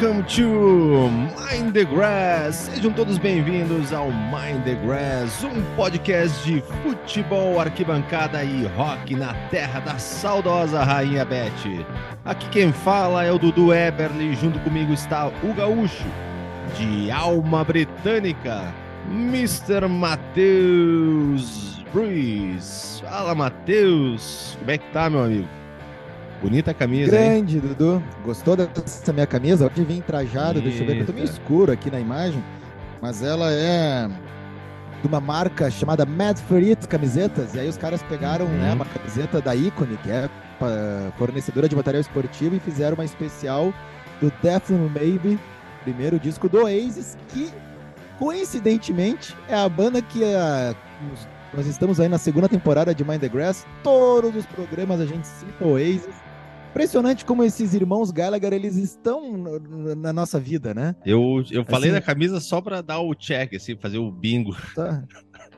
Welcome to Mind the Grass. Sejam todos bem-vindos ao Mind the Grass, um podcast de futebol, arquibancada e rock na terra da saudosa Rainha Beth. Aqui quem fala é o Dudu Eberly, junto comigo está o Gaúcho, de alma britânica, Mr. Matheus Ruiz. Fala, Matheus. Como é que tá, meu amigo? Bonita camisa, Grande, hein? Dudu. Gostou dessa minha camisa? Hoje vim trajado, deixa eu ver, eu tô meio Eita. escuro aqui na imagem, mas ela é de uma marca chamada Mad for It Camisetas, e aí os caras pegaram Uhum. né, uma camiseta da Icone, que é fornecedora de material esportivo, e fizeram uma especial do Death Maybe, primeiro disco do Oasis, que coincidentemente é a banda que a- nos- nós estamos aí na segunda temporada de Mind the Grass, todos os programas a gente cita o Oasis, Impressionante como esses irmãos Gallagher, eles estão na nossa vida, né? Eu, eu falei Assim- da camisa só pra dar o check, assim, fazer o bingo. Tá.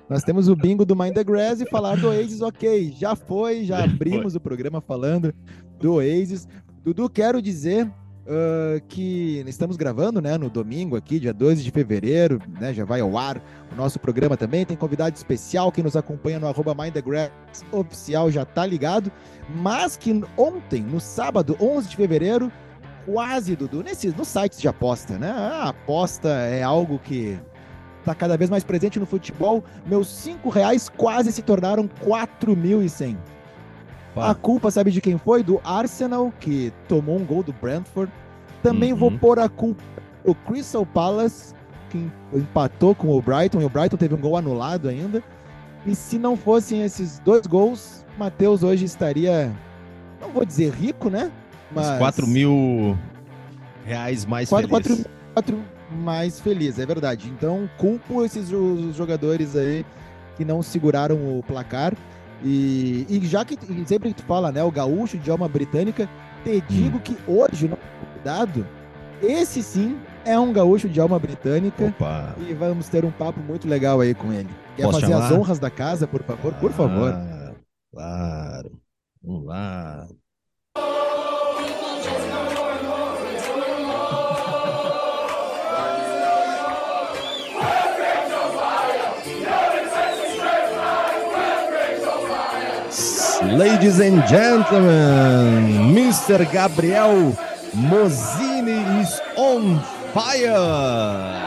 Nós temos o bingo do Mind the Grass e falar do Oasis, ok. Já foi, já abrimos o programa falando do Oasis. Dudu, quero dizer ah, que estamos gravando, né, no domingo aqui, dia 12 de fevereiro, né, já vai ao ar o nosso programa também. Tem convidado especial, quem nos acompanha no arroba oficial já tá ligado. Mas que ontem, no sábado, 11 de fevereiro, quase, Dudu, nesses, nos sites de aposta, né? A aposta é algo que tá cada vez mais presente no futebol. Meus cinco reais quase se tornaram 4.100. A culpa, sabe de quem foi? Do Arsenal, que tomou um gol do Brentford. Também vou Uhum. pôr a culpa do Crystal Palace, que empatou com o Brighton, e o Brighton teve um gol anulado ainda. E se não fossem esses dois gols, Matheus hoje estaria, não vou dizer rico, né? Mas 4 mil reais mais quatro, feliz. quatro, quatro mais feliz, é verdade. Então, culpo esses jo- jogadores aí que não seguraram o placar. E, e já que e sempre que tu fala, né, o gaúcho de alma britânica, te digo Hum. que hoje, no convidado, esse sim é um gaúcho de alma britânica. Opa. E vamos ter um papo muito legal aí com ele. Quer Posso fazer as chamar? honras da casa, por favor? Por favor. Ah, Claro. Vamos lá. Ladies and gentlemen, Mr. Gabriel Mozini is on fire.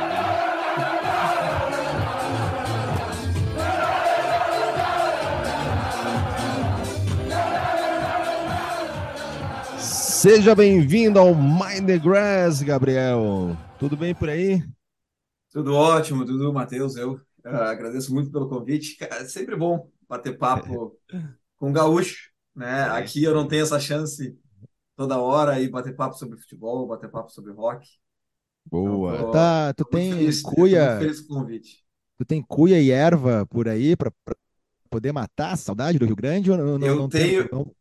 Seja bem-vindo ao Mind the Grass, Gabriel. Tudo bem por aí? Tudo ótimo, tudo, Matheus. Eu ah, agradeço muito pelo convite. É sempre bom bater papo com o gaúcho, né? Aqui eu não tenho essa chance toda hora e bater papo sobre futebol, bater papo sobre rock. Boa. Então, tô- Tá, tu tem feliz, cuia, feliz com o convite. tu tem cuia e erva por aí pra, pra poder matar a saudade do Rio Grande ou não, Eu não tem? tenho- Não?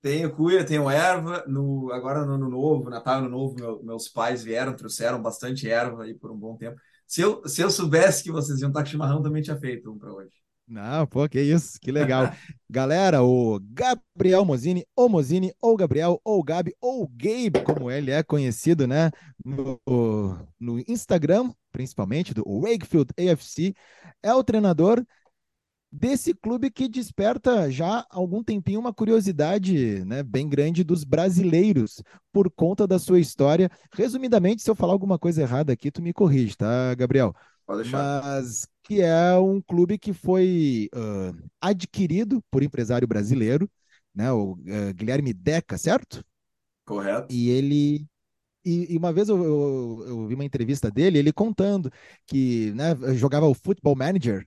Tenho cuia, tenho erva. No, agora no Ano Novo, Natal Ano Novo, meu- meus pais vieram, trouxeram bastante erva aí por um bom tempo. Se eu, se eu soubesse que vocês iam estar com chimarrão, também tinha feito um para hoje. Não, pô, que isso, que legal. Galera, o Gabriel Mozini, ou Mozini, ou Gabriel, ou Gabi, ou Gabe, como ele é conhecido, né? No, no Instagram, principalmente, do Wakefield AFC, é o treinador desse clube que desperta já há algum tempinho uma curiosidade né, bem grande dos brasileiros por conta da sua história. Resumidamente, se eu falar alguma coisa errada aqui, tu me corrige, tá, Gabriel? Mas que é um clube que foi ah, adquirido por empresário brasileiro, né, o ah, Guilherme Deca, certo? Correto. E ele e, e uma vez eu, eu, eu vi uma entrevista dele, ele contando que né, jogava o Football Manager,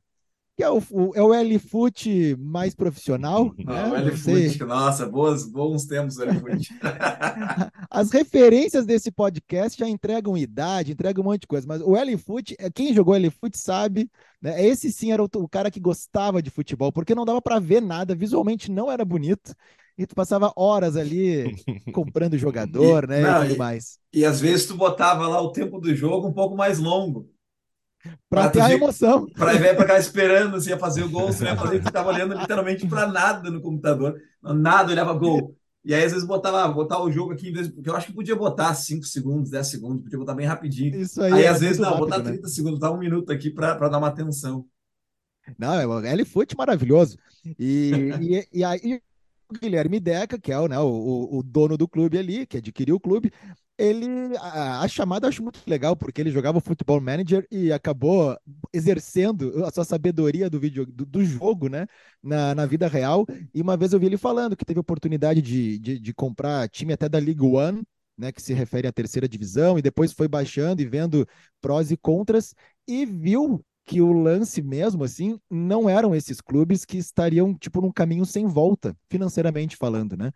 que é o, o- é o L-Foot mais profissional, né? Ah, o Não sei. L-Foot, nossa, boas, bons tempos L-Foot. As referências desse podcast já entregam idade, entregam um monte de coisa, mas o L-Foot, é- quem jogou L-Foot sabe, né? Esse sim era o, o cara que gostava de futebol, porque não dava para ver nada, visualmente não era bonito, e tu passava horas ali comprando jogador, E- né, não, e tudo e- mais, E às vezes tu botava lá o tempo do jogo um pouco mais longo. Pra ter a emoção. Pra ver pra ficar esperando se ia fazer o gol, se ia fazer, tu tava olhando literalmente pra nada no computador. Nada, olhava gol. E aí, às vezes, botava, botava o jogo aqui, porque eu acho que podia botar 5 segundos, 10 segundos, podia botar bem rapidinho. Isso aí, aí é às vezes, não, rápido, botar né? 30 segundos, dar um minuto aqui para dar uma atenção. Não, é o L-Foot maravilhoso. E, e, e aí Guilherme Deca, que é o, né, o, o dono do clube ali, que adquiriu o clube, ele a, a chamada eu acho muito legal, porque ele jogava futebol manager e acabou exercendo a sua sabedoria do vídeo do, do jogo, né, na, na vida real. E uma vez eu vi ele falando que teve oportunidade de, de, de comprar time até da League One, né, que se refere à terceira divisão, e depois foi baixando e vendo prós e contras, e viu que o lance mesmo, assim, não eram esses clubes que estariam, tipo, num caminho sem volta, financeiramente falando, né?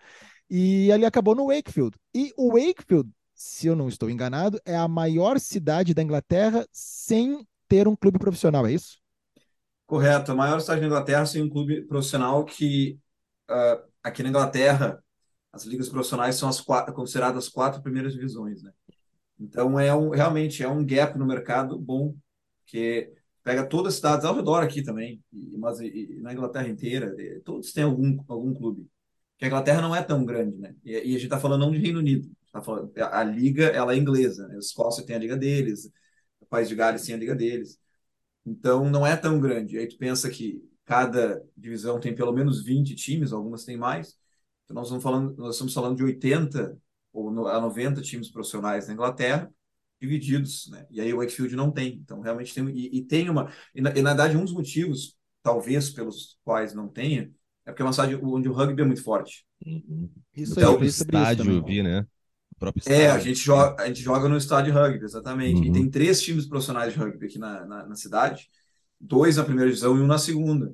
E ali acabou no Wakefield. E o Wakefield, se eu não estou enganado, é a maior cidade da Inglaterra sem ter um clube profissional, é isso? Correto, a maior cidade da Inglaterra sem um clube profissional que uh, aqui na Inglaterra as ligas profissionais são as quatro, consideradas as quatro primeiras divisões, né? Então é um realmente é um gap no mercado bom, que pega todas as cidades ao redor aqui também, mas na Inglaterra inteira, todos têm algum, algum clube. Porque a Inglaterra não é tão grande, né? E, a gente está falando não de Reino Unido, tá falando, a, a, liga ela é inglesa, né? A Escócia tem a liga deles, o País de Gales tem a liga deles. Então não é tão grande. Aí tu pensa que cada divisão tem pelo menos 20 times, algumas têm mais. Então nós estamos falando, nós estamos falando de 80 ou a 90 times profissionais na Inglaterra divididos, né? E aí o Wakefield não tem. Então, realmente tem. E, e tem uma. E na, e na, verdade, um dos motivos, talvez, pelos quais não tenha, é porque é uma cidade onde o rugby é muito forte. Uhum. Isso então, aí, estádio, eu vi, né? O próprio estádio. É, a gente joga, a gente joga no estádio de rugby, exatamente. Uhum. E tem três times profissionais de rugby aqui na, na, na cidade: dois na primeira divisão e um na segunda.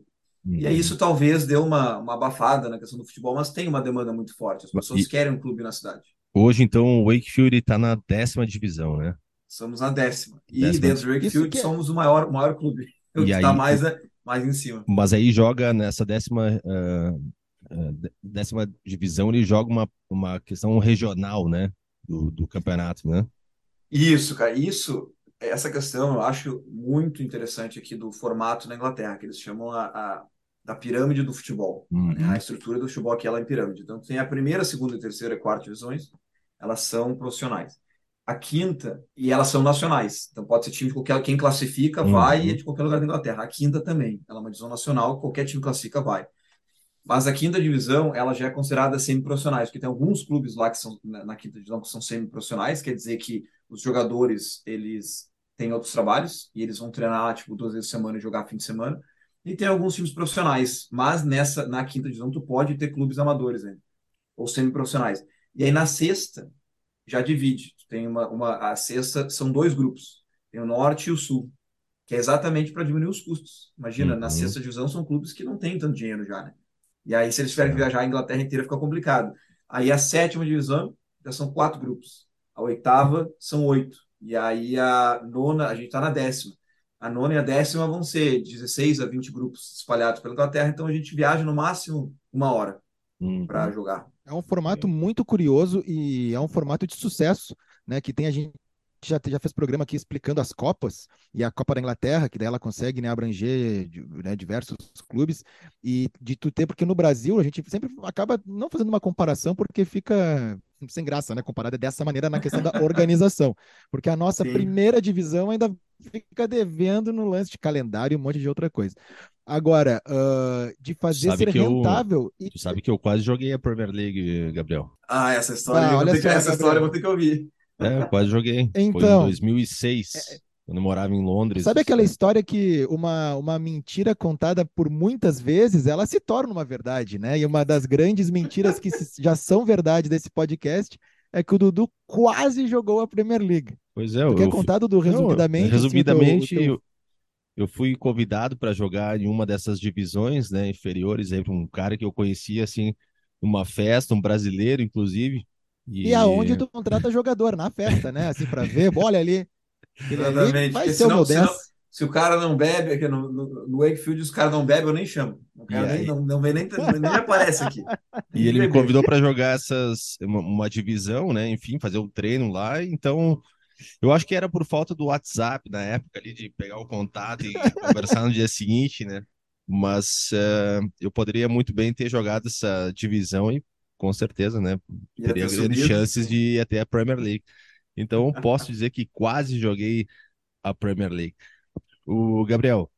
Uhum. E aí isso talvez deu uma, uma abafada na questão do futebol, mas tem uma demanda muito forte. As pessoas e... querem um clube na cidade. Hoje, então, o Wakefield está na décima divisão, né? Somos na décima. E décima. dentro do Wakefield é... somos o maior, o maior clube. O que está mais, mais em cima. Mas aí joga nessa décima, uh, uh, décima divisão, ele joga uma, uma questão regional, né? Do, do campeonato, né? Isso, cara. Isso, essa questão eu acho muito interessante aqui do formato na Inglaterra, que eles chamam a, a da pirâmide do futebol. Uhum. Né? A estrutura do futebol aqui ela é em pirâmide. Então, tem a primeira, segunda, terceira e quarta divisões, elas são profissionais. A quinta, e elas são nacionais. Então, pode ser time de qualquer. Quem classifica uhum. vai e é de qualquer lugar da Inglaterra. A quinta também. Ela é uma divisão nacional, qualquer time classifica vai. Mas a quinta divisão, ela já é considerada semi-profissionais, porque tem alguns clubes lá que são na, na quinta divisão que são semi-profissionais, quer dizer que os jogadores, eles têm outros trabalhos e eles vão treinar, tipo, duas vezes por semana e jogar fim de semana. E tem alguns times profissionais, mas nessa na quinta divisão tu pode ter clubes amadores ainda, ou semi-profissionais. E aí na sexta já divide. Tem uma, uma a sexta são dois grupos, tem o norte e o sul, que é exatamente para diminuir os custos. Imagina, uhum. na sexta divisão são clubes que não têm tanto dinheiro já, né? E aí se eles tiverem que viajar a Inglaterra inteira fica complicado. Aí a sétima divisão já são quatro grupos. A oitava são oito. E aí a nona, a gente está na décima. A nona e a décima vão ser 16 a 20 grupos espalhados pela Inglaterra, então a gente viaja no máximo uma hora uhum. para jogar. É um formato muito curioso e é um formato de sucesso, né? Que tem a gente já, já fez programa aqui explicando as Copas e a Copa da Inglaterra, que daí ela consegue né, abranger né, diversos clubes, e de tu ter, porque no Brasil a gente sempre acaba não fazendo uma comparação porque fica sem graça, né? Comparada dessa maneira na questão da organização. Porque a nossa Sim. primeira divisão ainda fica devendo no lance de calendário e um monte de outra coisa. Agora, uh, de fazer ser rentável. Eu, e... Tu sabe que eu quase joguei a Premier League, Gabriel. Ah, essa história, ah, olha que, só, essa história eu vou ter que ouvir. É, eu quase joguei. Então, Foi em 2006. É... Quando eu morava em Londres. Sabe aquela história que uma, uma mentira contada por muitas vezes, ela se torna uma verdade, né? E uma das grandes mentiras que já são verdade desse podcast é que o Dudu quase jogou a Premier League. Pois é, tu quer contar, Dudu, resumidamente? Não, resumidamente, assim, eu, eu fui convidado para jogar em uma dessas divisões né, inferiores, aí, um cara que eu conhecia, assim, numa festa, um brasileiro, inclusive. E, e aonde tu contrata jogador? Na festa, né? Assim, para ver, olha ali, Exatamente. Vai ser senão, senão, se o cara não bebe, aqui no, no, no Wakefield, os caras não bebem, eu nem chamo. O cara nem, não, não, vem nem, nem aparece aqui. E ele me convidou para jogar essas uma, uma, divisão, né? Enfim, fazer o um treino lá. Então, eu acho que era por falta do WhatsApp na época ali, de pegar o contato e conversar no dia seguinte, né? Mas uh, eu poderia muito bem ter jogado essa divisão e com certeza, né? Teria grandes chances de ir até a Premier League. Então, posso dizer que quase joguei a Premier League. O Gabriel,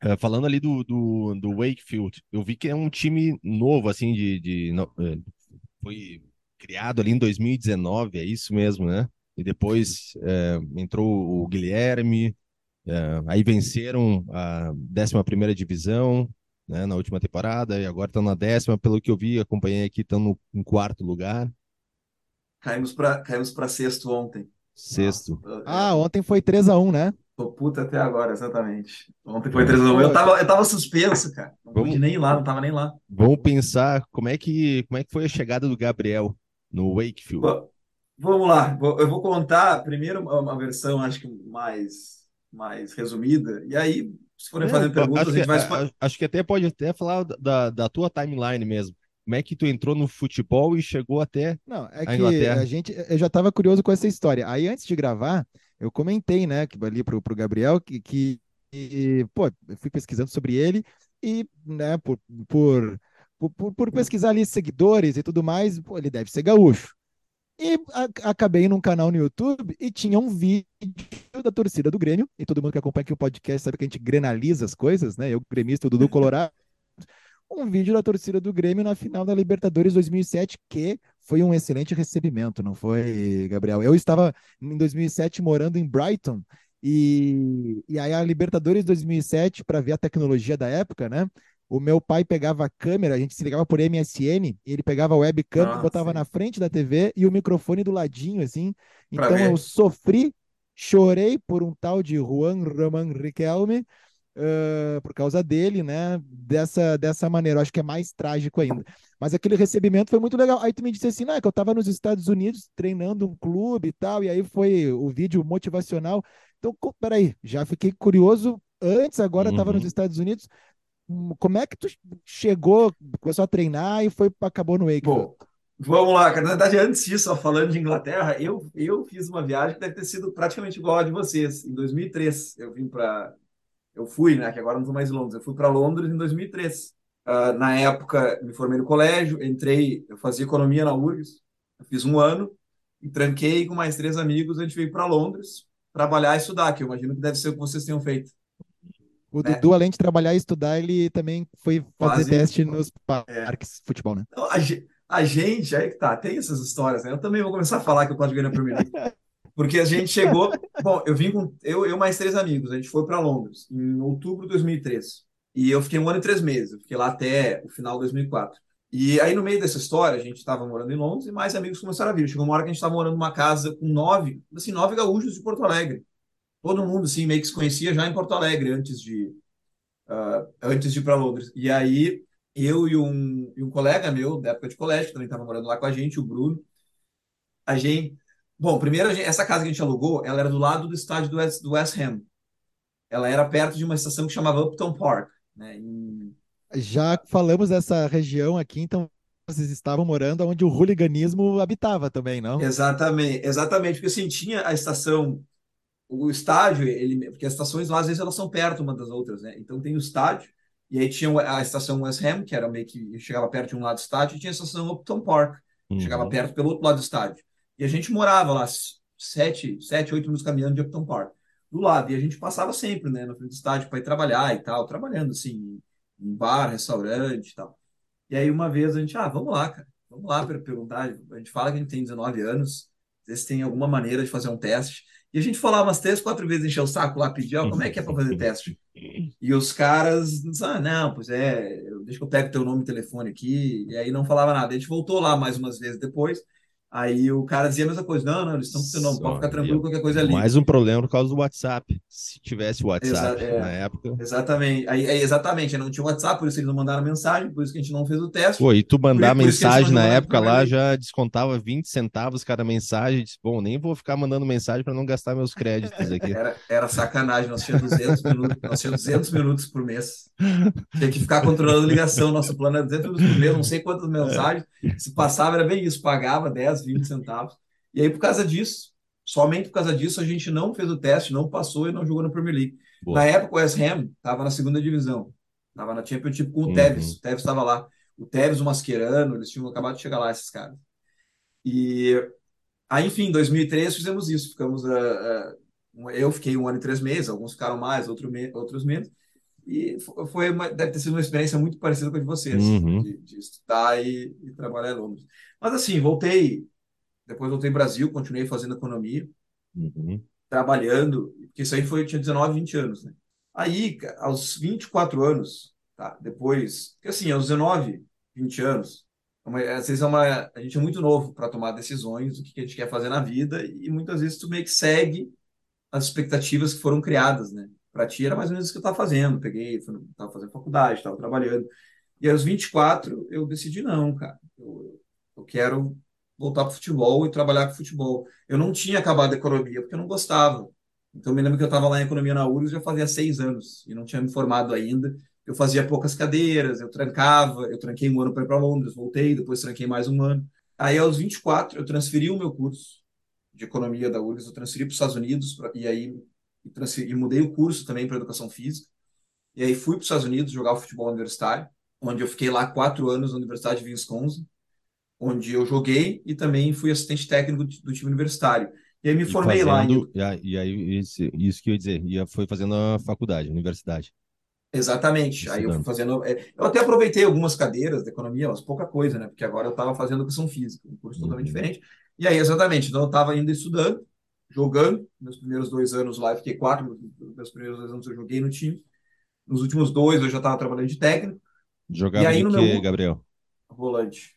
eh, falando ali do, do, do, Wakefield, eu vi que é um time novo, assim, de, de, eh, foi criado ali em 2019, é isso mesmo, né? E depois é, entrou o Guilherme, é, aí venceram a 11 divisão né, na última temporada, e agora estão na décima, pelo que eu vi, acompanhei aqui, estão no, em quarto lugar. Caímos para caímos sexto ontem. Sexto. Nossa, ah, ontem foi 3x1, né? Tô puta até agora, exatamente. Ontem foi 3x1. Eu tava, eu tava suspenso, cara. Não vamos, pude nem ir lá, não tava nem lá. Vamos pensar como é que, como é que foi a chegada do Gabriel no Wakefield. Vamos lá, eu vou contar primeiro uma versão, acho que mais, mais resumida, e aí, se forem é, fazer perguntas, a gente vai. Acho que até pode até falar da, da tua timeline mesmo. Como é que tu entrou no futebol e chegou até Não, é a que a gente, eu já estava curioso com essa história. Aí antes de gravar, eu comentei, né, que ali pro, pro Gabriel que, que pô, eu fui pesquisando sobre ele e, né, por, por, por, por pesquisar ali seguidores e tudo mais, pô, ele deve ser gaúcho. E a, acabei num canal no YouTube e tinha um vídeo da torcida do Grêmio, e todo mundo que acompanha aqui o podcast sabe que a gente grenaliza as coisas, né? Eu, gremista, o Dudu Colorado, um vídeo da torcida do Grêmio na final da Libertadores 2007, que foi um excelente recebimento, não foi, Gabriel? Eu estava em 2007 morando em Brighton e, e aí a Libertadores 2007, para ver a tecnologia da época, né? O meu pai pegava a câmera, a gente se ligava por MSN, ele pegava a webcam, ah, botava sim. na frente da TV e o microfone do ladinho, assim. Então eu sofri, chorei por um tal de Juan Roman Riquelme, uh, por causa dele, né? Dessa, dessa maneira. Eu acho que é mais trágico ainda. Mas aquele recebimento foi muito legal. Aí tu me disse assim, não, é que eu estava nos Estados Unidos treinando um clube e tal, e aí foi o vídeo motivacional. Então, peraí, já fiquei curioso. Antes, agora estava uhum. nos Estados Unidos. Como é que tu chegou, começou a treinar e foi acabou no Wake? Bom, vamos lá, Na verdade, antes disso, ó, falando de Inglaterra, eu, eu fiz uma viagem que deve ter sido praticamente igual a de vocês. Em 2003, eu vim para eu fui, né? Que agora não estou mais em Londres. Eu fui para Londres em 2003. Uh, ah, na época, me formei no colégio, entrei, eu fazia economia na URGS, fiz um ano, e tranquei com mais três amigos, a gente veio para Londres trabalhar e estudar, que eu imagino que deve ser o que vocês tenham feito. O né? Dudu, além de trabalhar e estudar, ele também foi fazer Quase... teste nos parques é. futebol, né? Então, a, a, gente, aí que tá, tem essas histórias, né? Eu também vou começar a falar que ganhar na Premier League. Porque a gente chegou. Bom, eu vim com. Eu, eu mais três amigos. A gente foi para Londres em outubro de 2003. E eu fiquei um ano e três meses. Eu fiquei lá até o final de 2004. E aí, no meio dessa história, a gente estava morando em Londres e mais amigos começaram a vir. Chegou uma hora que a gente estava morando numa casa com nove, assim, nove gaúchos de Porto Alegre. Todo mundo, assim, meio que se conhecia já em Porto Alegre antes de, uh, antes de ir para Londres. E aí, eu e um, e um colega meu, da época de colégio, que também estava morando lá com a gente, o Bruno, a gente Bom, primeiro, essa casa que a gente alugou, ela era do lado do estádio do West, do West Ham. Ela era perto de uma estação que chamava Upton Park. Né? Em... Já falamos dessa região aqui, então vocês estavam morando onde o hooliganismo habitava também, não? Exatamente, exatamente, porque assim, tinha a estação, o estádio, ele, porque as estações lá, às vezes, elas são perto uma das outras, né? Então tem o estádio, e aí tinha a estação West Ham, que era meio que chegava perto de um lado do estádio, e tinha a estação Upton Park, que uhum. chegava perto pelo outro lado do estádio. E a gente morava lá sete, sete oito minutos caminhando de Upton Park, do lado. E a gente passava sempre, né, na frente do estádio para ir trabalhar e tal, trabalhando assim, em bar, restaurante e tal. E aí uma vez a gente, ah, vamos lá, cara, vamos lá para perguntar. A gente fala que a gente tem 19 anos, vezes tem alguma maneira de fazer um teste. E a gente falava umas três, quatro vezes, encher o saco lá, pedir, ó, como é que é para fazer teste? E os caras, ah, não, pois é, deixa que eu pego teu nome e telefone aqui. E aí não falava nada. A gente voltou lá mais umas vezes depois. Aí o cara dizia a mesma coisa, não, não, eles estão funcionando, pode ficar tranquilo, qualquer coisa ali. Mais um problema por causa do WhatsApp. Se tivesse WhatsApp Exa é, na época. Exatamente, aí, é, exatamente, não tinha WhatsApp, por isso eles não mandaram mensagem, por isso que a gente não fez o teste. Pô, e tu mandar por, mensagem por na época lá já descontava 20 centavos cada mensagem, disse, bom, nem vou ficar mandando mensagem para não gastar meus créditos aqui. Era, era sacanagem, nós tínhamos 200 minutos, nós tínhamos 200 minutos por mês. Tinha que ficar controlando ligação, nosso plano era 200 minutos por mês, não sei quantas mensagens, se passava era bem isso, pagava 10, 20 centavos. E aí, por causa disso, somente por causa disso, a gente não fez o teste, não passou e não jogou na Premier League. Boa. Na época, o West Ham estava na segunda divisão, estava na Championship com o uhum. Tevez, o Tevez estava lá. o Tevez, o Mascherano, eles tinham acabado de chegar lá, esses caras. E aí, enfim, em 2003 fizemos isso, ficamos, uh, uh, eu fiquei um ano e três meses, alguns ficaram mais, outro me outros menos, e foi uma, deve ter sido uma experiência muito parecida com a de vocês, Uhum. de, de estudar e, e trabalhar em Londres. Mas assim, voltei, depois voltei ao Brasil, continuei fazendo economia, Uhum. trabalhando, porque isso aí foi, eu tinha 19, 20 anos, né? Aí, aos 24 anos, tá? Depois, porque assim, aos 19, 20 anos, é uma- às vezes é uma, a gente é muito novo para tomar decisões do que que a gente quer fazer na vida e muitas vezes tu meio que segue as expectativas que foram criadas, né? Para ti era mais ou menos isso que eu estava fazendo. Peguei, estava fazendo faculdade, estava trabalhando. E aos 24 eu decidi não, cara. Eu, eu quero voltar para o futebol e trabalhar com futebol. Eu não tinha acabado a economia porque eu não gostava. Então, me lembro que eu estava lá em economia na URGS já fazia seis anos e não tinha me formado ainda. Eu fazia poucas cadeiras, eu trancava, eu tranquei um ano para ir para Londres, voltei, depois tranquei mais um ano. Aí, aos 24, eu transferi o meu curso de economia da URGS, eu transferi para os Estados Unidos, pra, e aí transferi, e mudei o curso também para educação física. E aí fui para os Estados Unidos jogar futebol universitário, onde eu fiquei lá quatro anos na Universidade de Wisconsin, onde eu joguei e também fui assistente técnico do time universitário. E aí me E formei lá fazendo, em... e aí- e aí, isso, isso que eu ia dizer, ia, foi fazendo a faculdade, a universidade. Exatamente. Aí eu fui Estudando. fazendo. é, Eu até aproveitei algumas cadeiras de economia, mas pouca coisa, né? Porque agora eu estava fazendo educação física, um curso totalmente Uhum. diferente. E aí, exatamente, então eu estava ainda estudando, jogando. Meus primeiros dois anos lá, eu fiquei quatro, meus- primeiros dois anos eu joguei no time. Nos últimos dois eu já estava trabalhando de técnico. E Jogava aí de no quê, meu Gabriel? volante.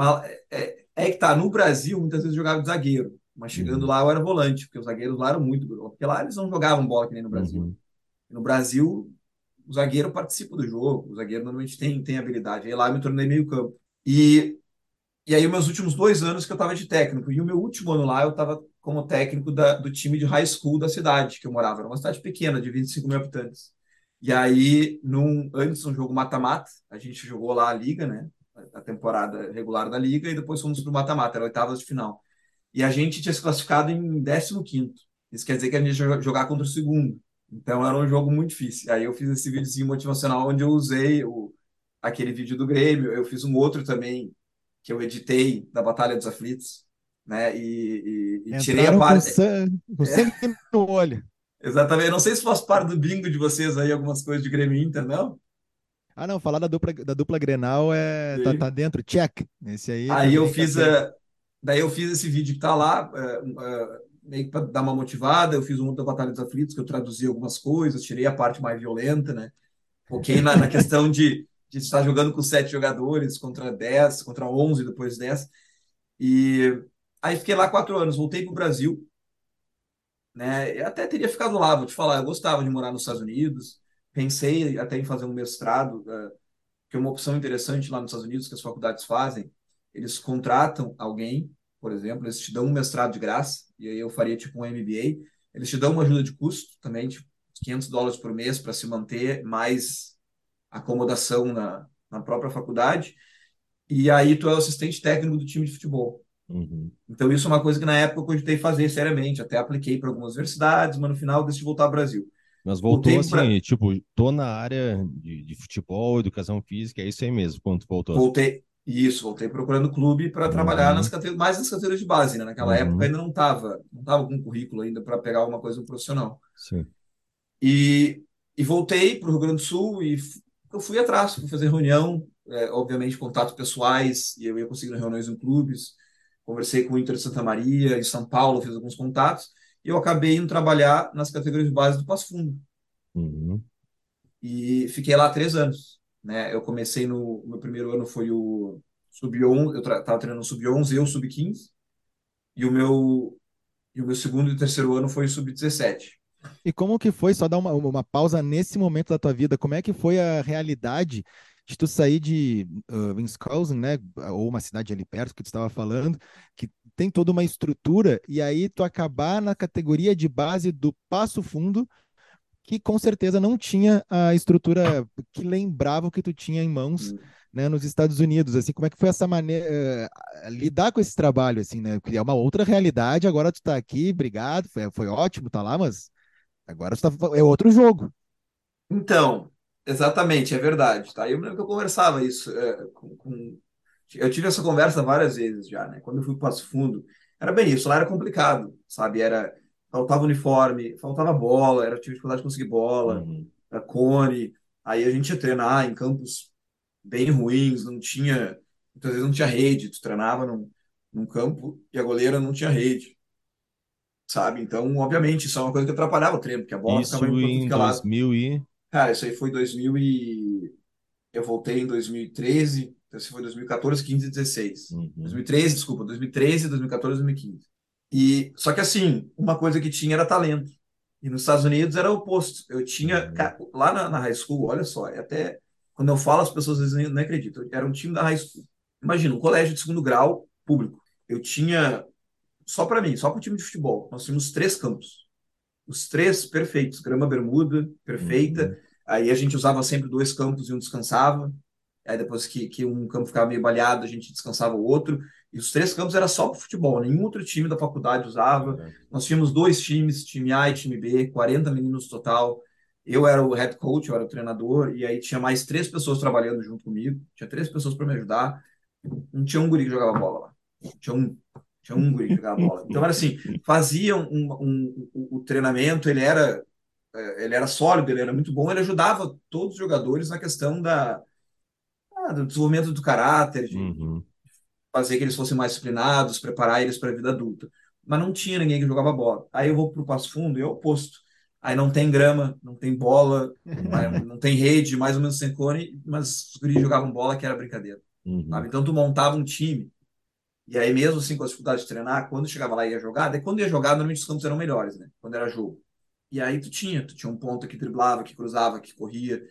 É, é, é que tá, no Brasil, muitas vezes eu jogava de zagueiro. Mas chegando Uhum. lá eu era volante, porque os zagueiros lá eram muito. Porque lá eles não jogavam bola que nem no Brasil. Uhum. No Brasil, o zagueiro participa do jogo, o zagueiro normalmente tem, tem habilidade. Aí lá eu me tornei meio campo. E, e aí, meus últimos dois anos que eu estava de técnico. E o meu último ano lá, eu estava como técnico da, do time de high school da cidade que eu morava. Era uma cidade pequena, de 25 mil habitantes. E aí, num, antes um jogo mata-mata, a gente jogou lá a liga, né? A temporada regular da liga, e depois fomos para o mata-mata, era oitavas de final. E a gente tinha se classificado em 15. Isso quer dizer que a gente ia jogar contra o segundo. Então era um jogo muito difícil. Aí eu fiz esse videozinho motivacional onde eu usei o, aquele vídeo do Grêmio. Eu fiz um outro também que eu editei da Batalha dos Aflitos, né? E, e, e tirei a parte. san- com sangue no olho. Exatamente. Eu não sei se faz parte do bingo de vocês aí, algumas coisas de Grêmio Inter, não? Ah, não, falar da dupla, da dupla Grenal é, tá, tá dentro, check. Esse aí Aí eu também tá fiz, dentro. eh, daí eu fiz esse vídeo que tá lá, eh, eh, meio que para dar uma motivada. Eu fiz um da Batalha dos Aflitos, que eu traduzi algumas coisas, tirei a parte mais violenta, né? Foquei na, na questão de, de estar jogando com sete jogadores contra 10, contra 11, depois 10. E aí fiquei lá quatro anos, voltei para o Brasil, né? Eu até teria ficado lá, vou te falar, eu gostava de morar nos Estados Unidos, pensei até em fazer um mestrado, eh, que é uma opção interessante lá nos Estados Unidos que as faculdades fazem, eles contratam alguém, por exemplo, eles te dão um mestrado de graça, e aí eu faria tipo um MBA, eles te dão uma ajuda de custo também, tipo 500 dólares por mês para se manter, mais acomodação na, na própria faculdade, e aí tu é o assistente técnico do time de futebol. Uhum. Então isso é uma coisa que na época eu cogitei fazer seriamente, até apliquei para algumas universidades, mas no final decidi voltar ao Brasil. Mas voltou assim, pra- tipo, tô na área de, de futebol, educação física, é isso aí mesmo, quando voltou. Voltei, isso, voltei procurando clube para trabalhar Uhum. nas categorias, mais nas categorias de base, né? Naquela Uhum. época ainda não estava, não tava com currículo ainda para pegar alguma coisa no profissional. Sim. E, e voltei para o Rio Grande do Sul e eu fui atrás, fui fazer reunião, é, obviamente contatos pessoais, e eu ia conseguindo reuniões em clubes. Conversei com o Inter de Santa Maria, em São Paulo, fiz alguns contatos, eu acabei indo trabalhar nas categorias de base do Passo Fundo. Uhum. e fiquei lá três anos, né? Eu comecei no meu primeiro ano foi o sub-11, eu estava treinando sub-11, eu sub-15, e o meu e o meu segundo e terceiro ano foi o sub-17. E como que foi, só dar uma, uma pausa nesse momento da tua vida, como é que foi a realidade de tu sair de uh, né, ou uma cidade ali perto que tu estava falando, que tem toda uma estrutura, e aí tu acabar na categoria de base do Passo Fundo, que com certeza não tinha a estrutura que lembrava o que tu tinha em mãos, né, nos Estados Unidos, assim, como é que foi essa maneira, uh, lidar com esse trabalho, assim, né, porque é uma outra realidade, agora tu tá aqui, obrigado, foi, foi ótimo tá lá, mas agora tu tá, é outro jogo. Então, Exatamente, é verdade. Tá? Eu lembro que eu conversava isso é, com, com, Eu tive essa conversa várias vezes já, né? Quando eu fui para Passo Fundo, era bem isso, lá era complicado, sabe? Era, faltava uniforme, faltava bola, era, tive dificuldade de conseguir bola, uhum. era cone, aí a gente ia treinar em campos bem ruins, não tinha... Muitas vezes não tinha rede, tu treinava num, num campo e a goleira não tinha rede sabe? Então, obviamente, isso é uma coisa que atrapalhava o treino, porque a bola isso ficava em 2000 e... Cara, isso aí foi 2000 e... Eu voltei em 2013, então esse foi 2014, 15 e 16. Uhum. 2013, desculpa, 2013, 2014, 2015. E, só que assim, uma coisa que tinha era talento. E nos Estados Unidos era o oposto. Eu tinha, uhum. cara, lá na, na, high school, olha só, é até quando eu falo, as pessoas às vezes não acreditam. Era um time da high school. Imagina, um colégio de segundo grau público. Eu tinha, só para mim, só para o time de futebol, nós tínhamos três campos os três perfeitos, grama bermuda, perfeita. Uhum. Aí a gente usava sempre dois campos e um descansava. Aí depois que, que um campo ficava meio baleado, a gente descansava o outro. E os três campos era só para futebol, nenhum outro time da faculdade usava. Uhum. Nós tínhamos dois times, time A e time B, 40 meninos total. Eu era o head coach, eu era o treinador, e aí tinha mais três pessoas trabalhando junto comigo. Tinha três pessoas para me ajudar. Não tinha um guri que jogava bola lá. Tinha um tinha um guri que jogava bola. Então era assim, faziam um, um, um, o treinamento, ele era é, ele era sólido, ele era muito bom, ele ajudava todos os jogadores na questão da, ah, do desenvolvimento do caráter, de uhum. fazer que eles fossem mais disciplinados, preparar eles para a vida adulta. Mas não tinha ninguém que jogava bola. Aí eu vou para o Passo Fundo e é o oposto. Aí não tem grama, não tem bola, não tem rede, mais ou menos sem cone, mas os guris jogavam bola que era brincadeira. Uhum. Então tu montava um time e aí, mesmo assim, com a dificuldade de treinar, quando chegava lá e ia jogar, daí quando ia jogar, normalmente os campos eram melhores, né? Quando era jogo. E aí tu tinha, tu tinha um ponto que driblava, que cruzava, que corria,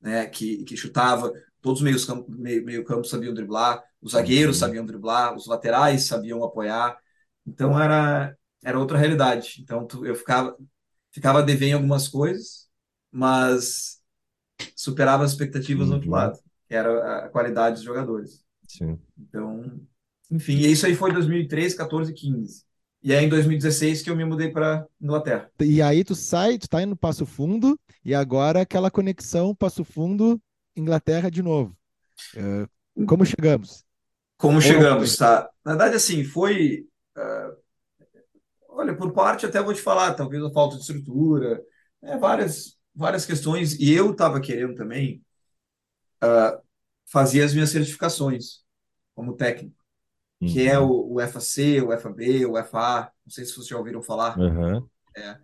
né? Que, que chutava. Todos os meios campo, meio, meio campo sabiam driblar, os zagueiros uhum. sabiam driblar, os laterais sabiam apoiar. Então era, era outra realidade. Então tu, eu ficava, ficava devendo algumas coisas, mas superava as expectativas uhum. do outro uhum. lado, que era a qualidade dos jogadores. Sim. Então, enfim, e isso aí foi 2013, 14, 15. E aí em 2016 que eu me mudei para Inglaterra. E aí tu sai, tu tá indo Passo Fundo e agora aquela conexão Passo Fundo Inglaterra de novo. Uh, como chegamos? Como chegamos, tá? Na verdade, assim, foi. Uh, olha, por parte até vou te falar, talvez a falta de estrutura, né, várias, várias questões. E eu estava querendo também uh, fazer as minhas certificações como técnico que é o, o FAC, o FAB, o FA, não sei se vocês já ouviram falar. Uhum. É,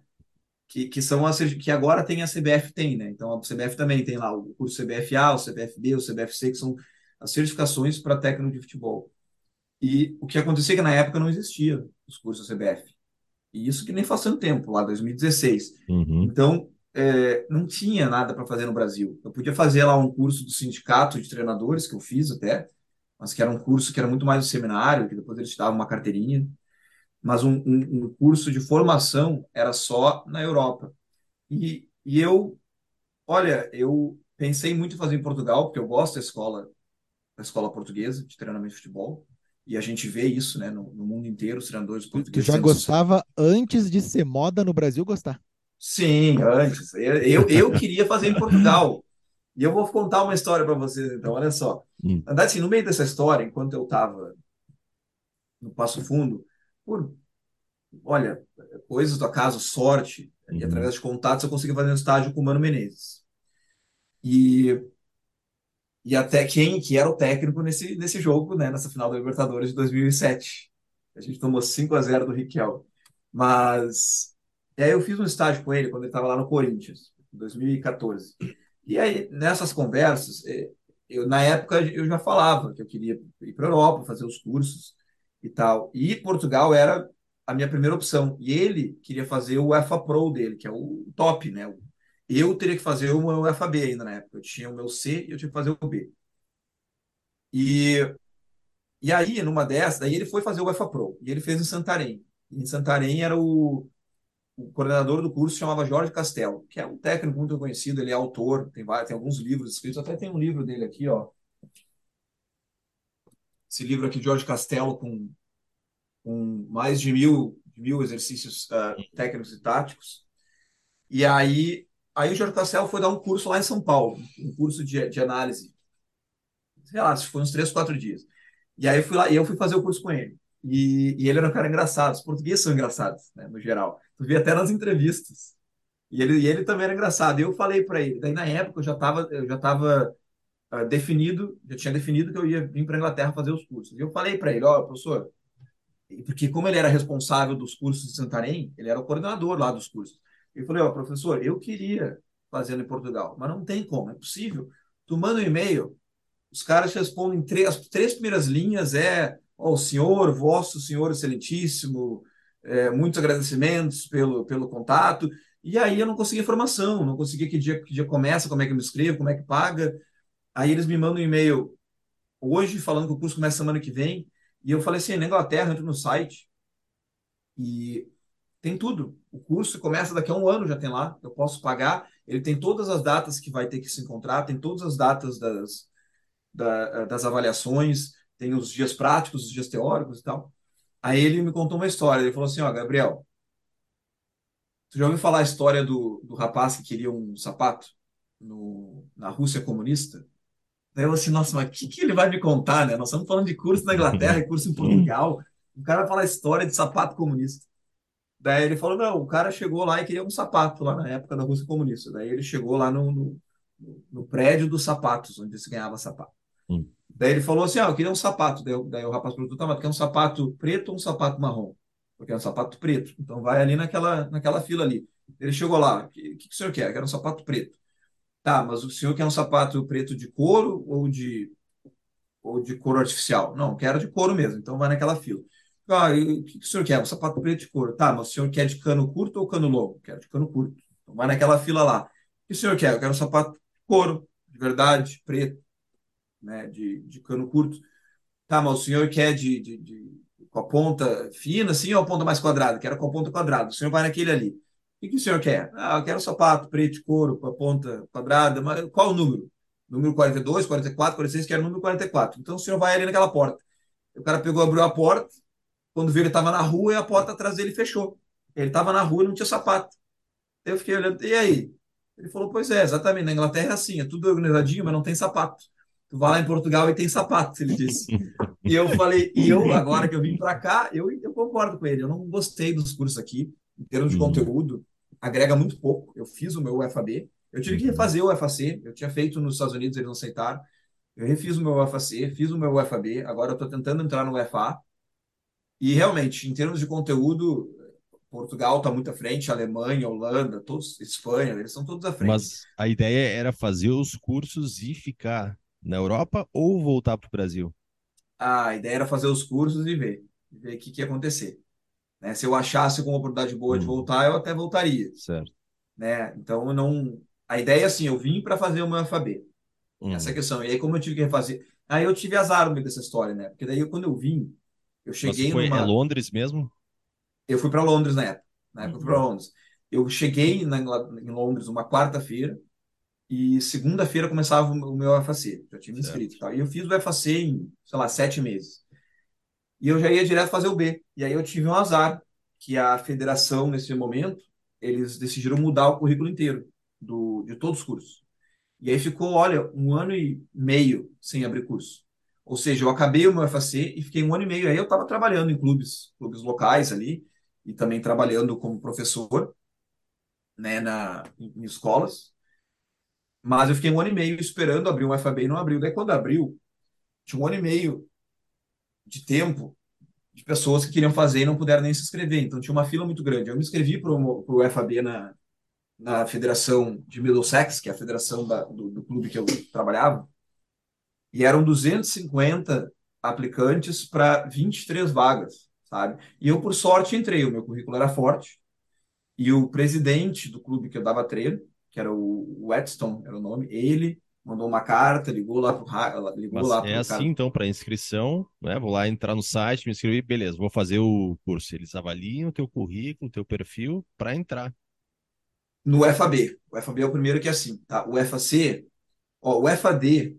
que, que são as que agora tem a CBF tem, né? Então a CBF também tem lá o curso CBFA, o CBFB, o CBFC, que são as certificações para técnico de futebol. E o que acontecia é que na época não existia os cursos CBF. E isso que nem faz tanto tempo, lá 2016. Uhum. Então, é, não tinha nada para fazer no Brasil. Eu podia fazer lá um curso do sindicato de treinadores, que eu fiz até, mas que era um curso que era muito mais um seminário, que depois eles te davam uma carteirinha, mas um, um, um, curso de formação era só na Europa. E, e eu, olha, eu pensei muito em fazer em Portugal, porque eu gosto da escola, da escola portuguesa de treinamento de futebol, e a gente vê isso, né, no, no mundo inteiro, os treinadores portugueses. Tu já gostava antes de ser moda no Brasil gostar? Sim, antes. Eu, eu, eu queria fazer em Portugal. E eu vou contar uma história para vocês, então, olha só. Hum. Verdade, assim, no meio dessa história, enquanto eu estava no Passo Fundo, por, olha, coisas do acaso, sorte, uhum. e através de contatos eu consegui fazer um estágio com o Mano Menezes. E, e até quem que era o técnico nesse, nesse jogo, né, nessa final da Libertadores de 2007. A gente tomou 5 a 0 do Riquel. Mas e aí eu fiz um estágio com ele quando ele estava lá no Corinthians, em 2014. E aí, nessas conversas, é, eu, na época eu já falava que eu queria ir para a Europa, fazer os cursos e tal. E Portugal era a minha primeira opção. E ele queria fazer o EFA Pro dele, que é o top, né? Eu teria que fazer o meu FAB ainda na época. Eu tinha o meu C e eu tinha que fazer o B. E, e aí, numa dessas, daí ele foi fazer o EFA Pro. E ele fez em Santarém. E em Santarém era o o coordenador do curso chamava Jorge Castelo, que é um técnico muito conhecido, ele é autor, tem, vários, tem alguns livros escritos, até tem um livro dele aqui, ó. Esse livro aqui, Jorge Castelo, com, com mais de mil, mil exercícios uh, técnicos e táticos. E aí aí o Jorge Castelo foi dar um curso lá em São Paulo, um curso de, de análise. Sei lá, foi uns três, quatro dias. E aí eu fui lá, e eu fui fazer o curso com ele. E, e ele era um cara engraçado. Os portugueses são engraçados, né, no geral. Tu vê até nas entrevistas. E ele, e ele também era engraçado. E eu falei para ele. Daí na época eu já estava eu já tava uh, definido, já tinha definido que eu ia vir para Inglaterra fazer os cursos. E eu falei para ele, ó, oh, professor, porque como ele era responsável dos cursos de Santarém, ele era o coordenador lá dos cursos. Eu falei, ó, oh, professor, eu queria fazer em Portugal, mas não tem como, é possível. Tu manda um e-mail, os caras respondem três, as três primeiras linhas é ó, oh, senhor, vosso senhor excelentíssimo, é, muitos agradecimentos pelo, pelo contato. E aí eu não conseguia informação, não conseguia que dia, que dia começa, como é que eu me inscrevo, como é que paga. Aí eles me mandam um e-mail hoje falando que o curso começa semana que vem. E eu falei assim, na Inglaterra, entro no site e tem tudo. O curso começa daqui a um ano, já tem lá, eu posso pagar. Ele tem todas as datas que vai ter que se encontrar, tem todas as datas das, da, das avaliações, tem os dias práticos, os dias teóricos e tal. Aí ele me contou uma história. Ele falou assim: Ó, Gabriel, tu já ouviu falar a história do, do rapaz que queria um sapato no, na Rússia comunista? Daí eu assim, nossa, mas o que, que ele vai me contar, né? Nós estamos falando de curso na Inglaterra e curso em Portugal. O cara vai falar história de sapato comunista. Daí ele falou, não, o cara chegou lá e queria um sapato lá na época da Rússia comunista. Daí ele chegou lá no, no, no prédio dos sapatos, onde se ganhava sapato. Hum. Daí ele falou assim, ah, eu queria um sapato. Daí, daí o rapaz perguntou, tá, mas quer um sapato preto ou um sapato marrom? Porque é um sapato preto. Então vai ali naquela, naquela fila ali. Ele chegou lá, o que, que o senhor quer? Eu quero um sapato preto. Tá, mas o senhor quer um sapato preto de couro ou de, ou de couro artificial? Não, quero de couro mesmo, então vai naquela fila. Ah, o que o senhor quer? Um sapato preto de couro. Tá, mas o senhor quer de cano curto ou cano longo? Quero de cano curto. Então vai naquela fila lá. O que o senhor quer? Eu quero um sapato de couro, de verdade, preto, né, de, de cano curto. Tá, mas o senhor quer de, de, de com a ponta fina, assim, ou a ponta mais quadrada? Quero com a ponta quadrada. O senhor vai naquele ali que, que o senhor quer? Ah, eu quero sapato preto de couro, com a ponta quadrada. Mas qual o número? Número 42, 44, 46, quero o número 44. Então o senhor vai ali naquela porta. O cara pegou, abriu a porta. Quando viu, ele estava na rua e a porta atrás dele fechou. Ele estava na rua e não tinha sapato. Eu fiquei olhando, e aí? Ele falou, pois é, exatamente. Na Inglaterra é assim, é tudo organizadinho, mas não tem sapato. Tu vai lá em Portugal e tem sapato, ele disse. e eu falei, e eu, agora que eu vim para cá, eu, eu concordo com ele. Eu não gostei dos cursos aqui, em termos de uhum. conteúdo agrega muito pouco. Eu fiz o meu UFAB, eu tive que refazer o UFAC, eu tinha feito nos Estados Unidos, eles não aceitaram. Eu refiz o meu UFAC, fiz o meu UFAB, agora eu estou tentando entrar no UFA. E realmente, em termos de conteúdo, Portugal está muito à frente, Alemanha, Holanda, todos, Espanha, eles são todos à frente. Mas a ideia era fazer os cursos e ficar na Europa ou voltar para o Brasil? A ideia era fazer os cursos e ver, ver o que, que ia acontecer. Né? Se eu achasse uma oportunidade boa de hum. voltar, eu até voltaria. Certo. Né? Então, eu não. A ideia é assim: eu vim para fazer o meu alfabeto. Hum. Essa é a questão. E aí, como eu tive que refazer. Aí eu tive azar no meio dessa história, né? Porque daí, quando eu vim, eu cheguei. Mas foi numa... é Londres mesmo? Eu fui para Londres na época. Na época, uhum. eu fui para uhum. Londres. Eu cheguei na, em Londres uma quarta-feira e segunda-feira começava o meu FAC. Já tinha me inscrito. Tá? E eu fiz o FAC em, sei lá, sete meses e eu já ia direto fazer o B. E aí eu tive um azar, que a federação, nesse momento, eles decidiram mudar o currículo inteiro do, de todos os cursos. E aí ficou, olha, um ano e meio sem abrir curso. Ou seja, eu acabei o meu FAC e fiquei um ano e meio. Aí eu estava trabalhando em clubes, clubes locais ali, e também trabalhando como professor, né, na, em, escolas. Mas eu fiquei um ano e meio esperando abrir um FAB e não abriu. Daí quando abriu, tinha um ano e meio de tempo de pessoas que queriam fazer e não puderam nem se inscrever. Então tinha uma fila muito grande. Eu me inscrevi para o FAB na, na Federação de Middlesex, que é a federação da, do, do clube que eu trabalhava, e eram 250 aplicantes para 23 vagas, sabe? E eu, por sorte, entrei. O meu currículo era forte. E o presidente do clube que eu dava treino, que era o Whetstone, era o nome, ele mandou uma carta, ligou lá pro ligou Mas lá é assim cara. então para inscrição, né? Vou lá entrar no site, me inscrever, beleza, vou fazer o curso. Eles avaliam o teu currículo, o teu perfil para entrar. No FAB. O FAB é o primeiro que é assim, tá? O FAC, ó, o FAD,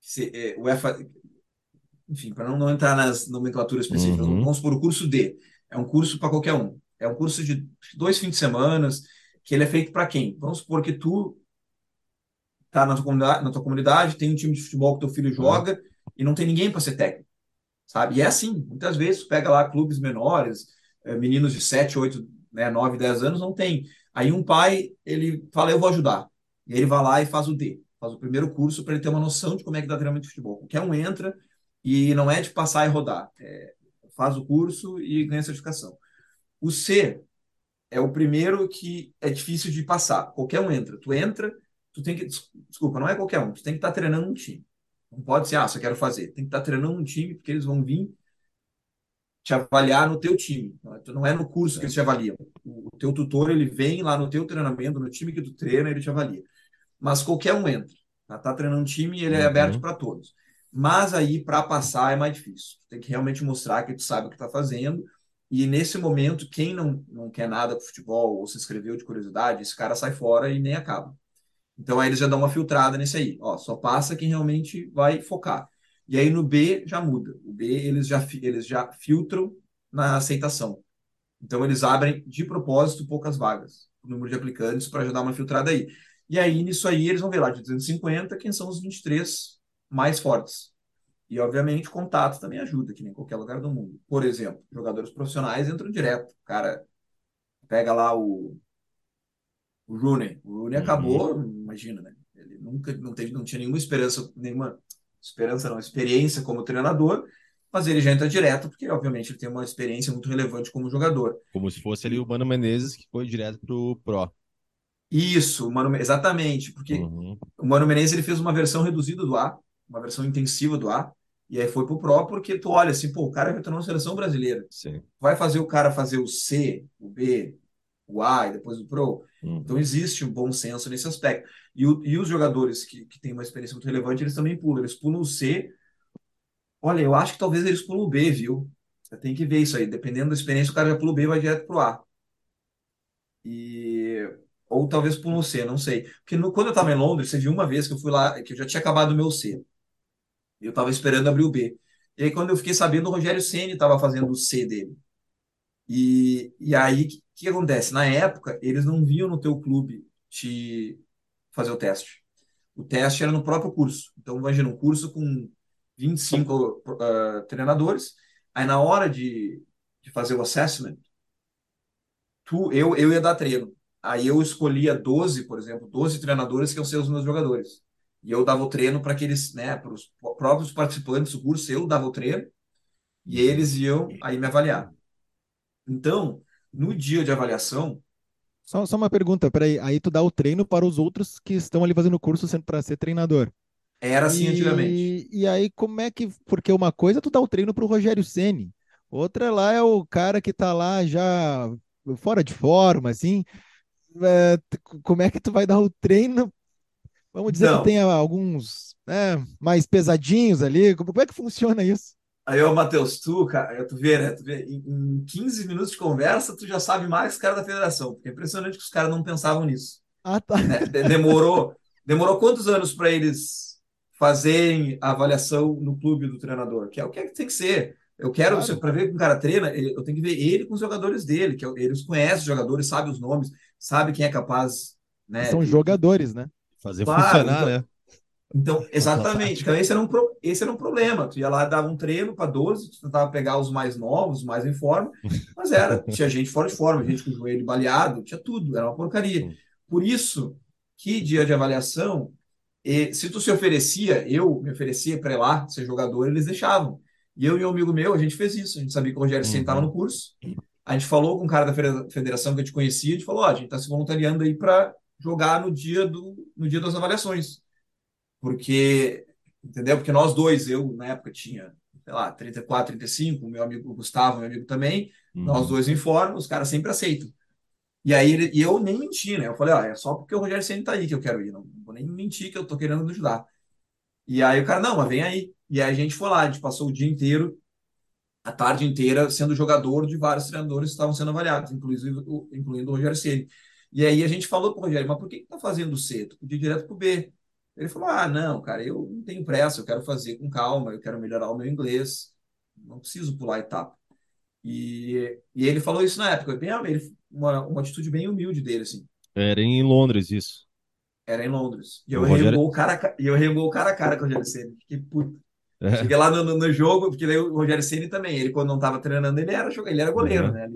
se, é, o FA, enfim, para não, não entrar nas nomenclaturas específicas, uhum. vamos por o curso D. É um curso para qualquer um. É um curso de dois fins de semana, que ele é feito para quem? Vamos supor que tu tá na tua comunidade, na tua comunidade, tem um time de futebol que teu filho joga uhum. e não tem ninguém para ser técnico, sabe? E é assim, muitas vezes pega lá clubes menores, eh, meninos de 7, 8, né, 9, 10 anos não tem. Aí um pai, ele fala, eu vou ajudar. E ele vai lá e faz o D, faz o primeiro curso para ele ter uma noção de como é que dá treinamento de futebol. Qualquer um entra e não é de passar e rodar. É, faz o curso e ganha certificação. O C é o primeiro que é difícil de passar. Qualquer um entra. Tu entra, tu tem que. Desculpa, não é qualquer um. Tu tem que estar tá treinando um time. Não pode ser, ah, só quero fazer. Tem que estar tá treinando um time, porque eles vão vir te avaliar no teu time. Não é no curso que eles te avaliam. O teu tutor, ele vem lá no teu treinamento, no time que tu treina, ele te avalia. Mas qualquer um entra. Tá, tá treinando um time e ele é uhum. aberto para todos. Mas aí, para passar, é mais difícil. Tem que realmente mostrar que tu sabe o que está fazendo. E nesse momento, quem não, não quer nada com futebol ou se inscreveu de curiosidade, esse cara sai fora e nem acaba. Então aí eles já dão uma filtrada nesse aí. Ó, só passa quem realmente vai focar. E aí no B já muda. O B eles já, eles já filtram na aceitação. Então eles abrem de propósito poucas vagas, o número de aplicantes para já dar uma filtrada aí. E aí nisso aí eles vão ver lá de 250 quem são os 23 mais fortes. E, obviamente, contato também ajuda, que nem em qualquer lugar do mundo. Por exemplo, jogadores profissionais entram direto. O cara pega lá o, o Rooney. O Rooney uhum. Imagina, né? Ele nunca não, teve, não tinha nenhuma esperança, nenhuma esperança, não, experiência como treinador, mas ele já entra direto, porque, obviamente, ele tem uma experiência muito relevante como jogador. Como se fosse ali o Mano Menezes, que foi direto pro Pro. Isso, Mano, exatamente, porque uhum. o Mano Menezes ele fez uma versão reduzida do A, uma versão intensiva do A, e aí foi pro Pro, porque tu olha assim, pô, o cara retornou na seleção brasileira. Sim. Vai fazer o cara fazer o C, o B, o A e depois o Pro. Uhum. Então existe um bom senso nesse aspecto. E, o, e os jogadores que, que têm uma experiência muito relevante, eles também pulam. Eles pulam o C. Olha, eu acho que talvez eles pulam o B, viu? Você tem que ver isso aí. Dependendo da experiência, o cara já pula o B e vai direto pro A. E ou talvez pulam o C, não sei. Porque no, quando eu estava em Londres, você viu uma vez que eu fui lá, que eu já tinha acabado o meu C. Eu estava esperando abrir o B. E aí, quando eu fiquei sabendo, o Rogério Ceni estava fazendo o C dele. E, e aí, que, que, acontece? Na época, eles não viam no teu clube te fazer o teste. O teste era no próprio curso. Então, imagina, um curso com 25 uh, treinadores. Aí, na hora de, de fazer o assessment, tu, eu, eu ia dar treino. Aí eu escolhia 12, por exemplo, 12 treinadores que iam ser os meus jogadores. E eu dava o treino para aqueles, né, para os próprios participantes do curso, eu dava o treino e eles iam aí me avaliar. Então, no dia de avaliação. Só, só uma pergunta, peraí. Aí tu dá o treino para os outros que estão ali fazendo o curso para ser treinador. Era assim e, antigamente. E aí, como é que. Porque uma coisa é tu dá o treino para o Rogério Ceni outra lá é o cara que tá lá já fora de forma, assim. É, como é que tu vai dar o treino Vamos dizer Não. que tem alguns né, mais pesadinhos ali. Como é que funciona isso? Aí, ô, Matheus, tu, cara, tu vê, né? Tu vê, em 15 minutos de conversa, tu já sabe mais que os caras da federação. Porque é impressionante que os caras não pensavam nisso. Ah, tá. Né? Demorou, demorou quantos anos para eles fazerem a avaliação no clube do treinador? Que é o que, é que tem que ser. Eu quero, claro. para ver que o cara treina, eu tenho que ver ele com os jogadores dele, que é eles conhecem os jogadores, sabe os nomes, sabe quem é capaz. Né, São de, jogadores, né? Fazer claro, funcionar, então, né? Então, exatamente. Então, esse era, um, esse era um problema. Tu ia lá, dava um treino para 12, tu tentava pegar os mais novos, os mais em forma, mas era. Tinha gente fora de forma, gente com o joelho baleado, tinha tudo, era uma porcaria. Por isso que dia de avaliação, e, se tu se oferecia, eu me oferecia para ir lá ser jogador, eles deixavam. E eu e um amigo meu, a gente fez isso. A gente sabia que o Rogério uhum. estava no curso. A gente falou com um cara da federação que a gente conhecia, a gente falou: ó, a gente está se voluntariando aí para jogar no dia, do, no dia das avaliações. Porque, entendeu? Porque nós dois, eu na época tinha, sei lá, 34, 35, meu amigo Gustavo, meu amigo também, uhum. nós dois em forma, os caras sempre aceitam. E aí ele, e eu nem menti, né? Eu falei, ó, é só porque o Rogério sempre tá aí que eu quero ir, não vou nem mentir que eu tô querendo ajudar. E aí o cara, não, mas vem aí. E aí a gente foi lá, a gente passou o dia inteiro, a tarde inteira, sendo jogador de vários treinadores que estavam sendo avaliados, inclusive, incluindo o Rogério Ceni. E aí a gente falou para o Rogério, mas por que, que tá fazendo C? Tu podia ir direto para o B. Ele falou: Ah, não, cara, eu não tenho pressa, eu quero fazer com calma, eu quero melhorar o meu inglês, não preciso pular etapa. E, e ele falou isso na época, bem, ele, uma, uma atitude bem humilde dele, assim. Era em Londres isso. Era em Londres. E O eu errei Rogério- o cara, e eu errei o cara a cara com o Rogério Ceni. Fiquei puto. É. Cheguei lá no, no- no jogo, porque daí o Rogério Ceni também, ele quando não tava treinando, ele era ele era goleiro, Uhum. né?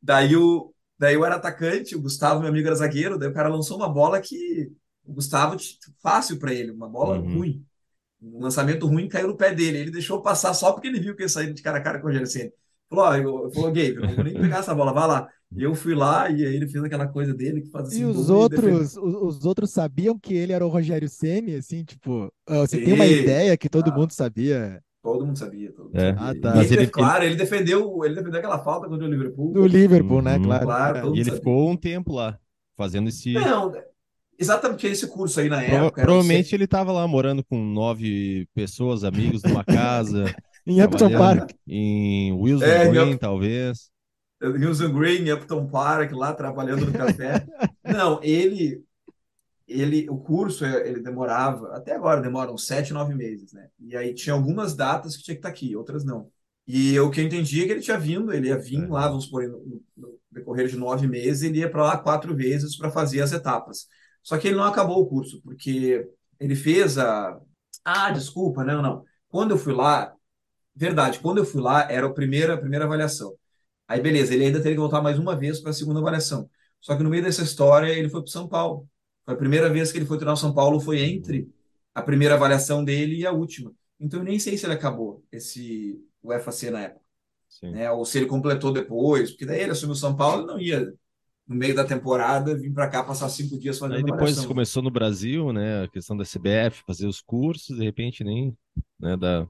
Daí o daí eu era atacante, o Gustavo, meu amigo, era zagueiro, daí o cara lançou uma bola que o Gustavo fácil para ele, uma bola Uhum. ruim. Um lançamento ruim caiu no pé dele. Ele deixou passar só porque ele viu que ia sair de cara a cara com o Rogério Ceni. Falou, ó, eu, falou, Gabe, eu não vou nem pegar essa bola, vai lá. E eu fui lá e aí ele fez aquela coisa dele que faz assim, E os e outros, os, os outros sabiam que ele era o Rogério Ceni, assim, tipo, ah, você tem uma ideia que todo Ah. mundo sabia Todo mundo sabia, todo mundo É. sabia. Ah, E tá. Mas ele, ele- claro, ele defendeu, ele defendeu aquela falta contra o Liverpool. do Liverpool, né, Uhum. claro. Claro, É. E ele sabia. ficou um tempo lá, fazendo esse. Não, exatamente esse curso aí na época. provavelmente ele estava lá morando com nove pessoas, amigos, numa casa, Em Upton Park. em Wilson É, em Green, Up- talvez. Wilson Green, Upton Park, lá trabalhando no café. Não, ele, ele, o curso ele demorava, até agora demora uns sete, nove meses, né? E aí tinha algumas datas que tinha que estar aqui, outras não. E o que eu entendi é que ele tinha vindo, ele ia vir É. lá, vamos supor, no, no- no decorrer de nove meses, ele ia para lá quatro vezes para fazer as etapas. Só que ele não acabou o curso, porque ele fez a. Ah, desculpa, não, não. Quando eu fui lá, verdade, quando eu fui lá, era a primeira, a primeira avaliação. Aí, beleza, ele ainda teria que voltar mais uma vez para a segunda avaliação. Só que no meio dessa história, ele foi para São Paulo. Foi a primeira vez que ele foi treinar o São Paulo, foi entre a primeira avaliação dele e a última. Então, eu nem sei se ele acabou esse o FAC na época, né? Ou se ele completou depois, porque daí ele assumiu o São Paulo e não ia, no meio da temporada, vir para cá passar cinco dias fazendo Aí depois avaliação. começou no Brasil, né? A questão da CBF, fazer os cursos, de repente nem. Né, da...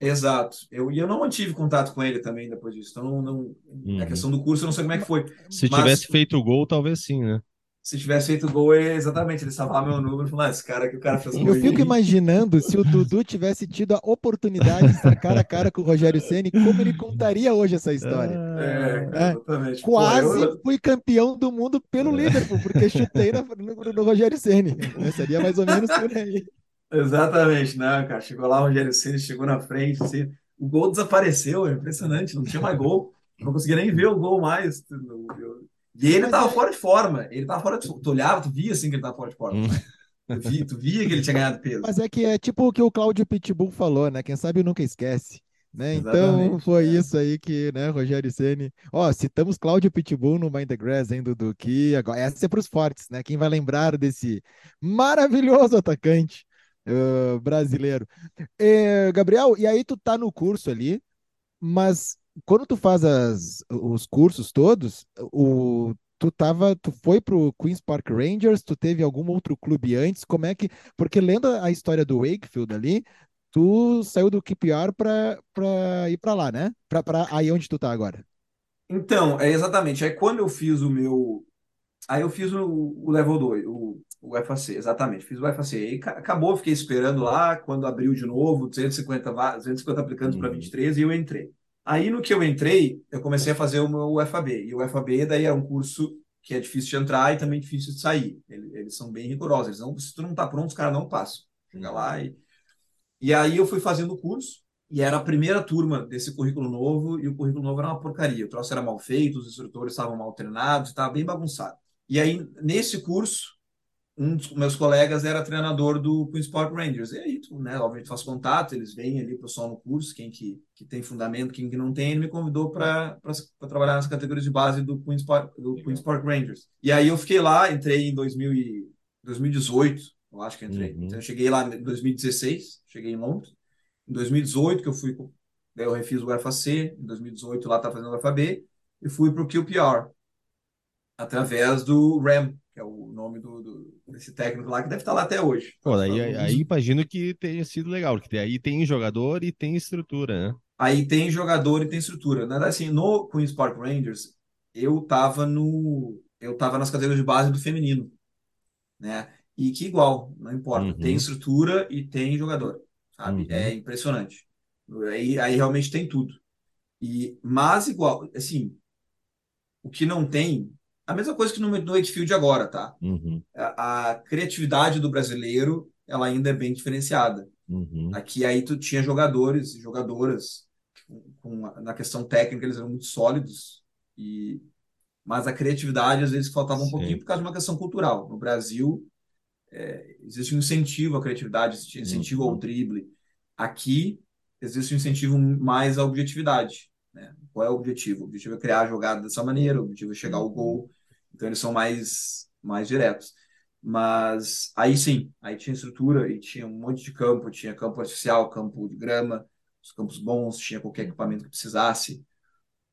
Exato. Eu, e eu não mantive contato com ele também depois disso. Então, não, não, Uhum. a questão do curso, eu não sei como é que foi. Se Mas- tivesse feito o gol, talvez sim, né? Se tivesse feito gol, é exatamente, ele salvava meu número e falava, ah, esse cara que o cara fez gol. Eu aí." fico imaginando se o Dudu tivesse tido a oportunidade de estar cara a cara com o Rogério Ceni, como ele contaria hoje essa história. É, É. exatamente. Pô, Quase eu- fui campeão do mundo pelo Liverpool, porque chutei na- no, no Rogério Ceni. Né? Seria mais ou menos por aí. Exatamente, não, cara. Chegou lá o Rogério Ceni, chegou na frente, assim, o gol desapareceu, é impressionante, não tinha mais gol. Não conseguia nem ver o gol mais. Eu- E ele tava é- fora de forma. Ele tava fora de Tu olhava, tu via assim que ele tava fora de forma. Hum. Tu via, tu via que ele tinha ganhado peso. Mas é que é tipo o que o Cláudio Pitbull falou, né? Quem sabe nunca esquece. Né? Então foi é. isso aí que, né, Rogério Ceni. Ó, citamos Cláudio Pitbull no Mind the Grass, hein, Dudu? Que agora essa é para os fortes, né? Quem vai lembrar desse maravilhoso atacante eh, brasileiro? Eh, Gabriel, e aí tu tá no curso ali, mas quando tu faz as- os cursos todos, o Tu tava, tu foi pro Queens Park Rangers, tu teve algum outro clube antes? Como é que, porque lendo a história do Wakefield ali, tu saiu do QPR para para ir para lá, né? Para para aí onde tu tá agora. Então, é exatamente. Aí quando eu fiz o meu. Aí eu fiz o, o level 2, o, o FAC, exatamente. Fiz o FAC. Ca- acabou, fiquei esperando lá. Quando abriu de novo, 250, va- 250 aplicantes para Uhum. 23 e eu entrei. Aí no que eu entrei, eu comecei a fazer o meu FAB. E o FAB daí é um curso que é difícil de entrar e também difícil de sair. Eles, eles são bem rigorosos. Eles não, se tu não tá pronto, os caras não passam. Chega lá e. E aí eu fui fazendo o curso. E era a primeira turma desse currículo novo, e o currículo novo era uma porcaria. O troço era mal feito, os instrutores estavam mal treinados, estava bem bagunçado. E aí, nesse curso, um dos meus colegas era treinador do Queen's Park Rangers. E aí, tu, né, obviamente, faz contato, eles vêm ali, o pessoal no curso, quem que, que tem fundamento, quem que não tem, ele me convidou para trabalhar nas categorias de base do Queen's Park, do Queen's Park Rangers. E aí eu fiquei lá, entrei em 2000 e, 2018, eu acho que entrei. Uhum. Então, eu cheguei lá em 2016, cheguei em Londres. Em 2018, que eu fui, daí eu refiz o FAC, em 2018 lá tá fazendo o FAB, e fui para o QPR, através do RAM, que é o nome do, do- desse técnico lá, que deve estar lá até hoje. Pô, aí, Então, aí imagino que tenha sido legal, porque aí tem jogador e tem estrutura, né? Aí tem jogador e tem estrutura. Na verdade, assim, no Queen's Park Rangers, eu tava no. Eu tava nas categorias de base do feminino. Né? E que igual, não importa. Uhum. Tem estrutura e tem jogador. Sabe? Uhum. É impressionante. Aí, aí realmente tem tudo. E, mas igual, assim, o que não tem. A mesma coisa que no, no Wakefield agora, tá? Uhum, A, a criatividade do brasileiro, ela ainda é bem diferenciada. uhum. Aqui aí tu tinha jogadores e jogadoras com, com- na questão técnica eles eram muito sólidos e mas a criatividade às vezes faltava um Sim. pouquinho por causa de uma questão cultural. No Brasil, é, existe um incentivo à criatividade, existe um incentivo ao Uhum. drible. Aqui, existe um incentivo mais à objetividade. Né? Qual é o objetivo? O objetivo é criar a jogada dessa maneira, o objetivo é chegar ao gol. Então, eles são mais, mais diretos. Mas aí sim, aí tinha estrutura e tinha um monte de campo, tinha campo artificial, campo de grama, os campos bons, tinha qualquer equipamento que precisasse.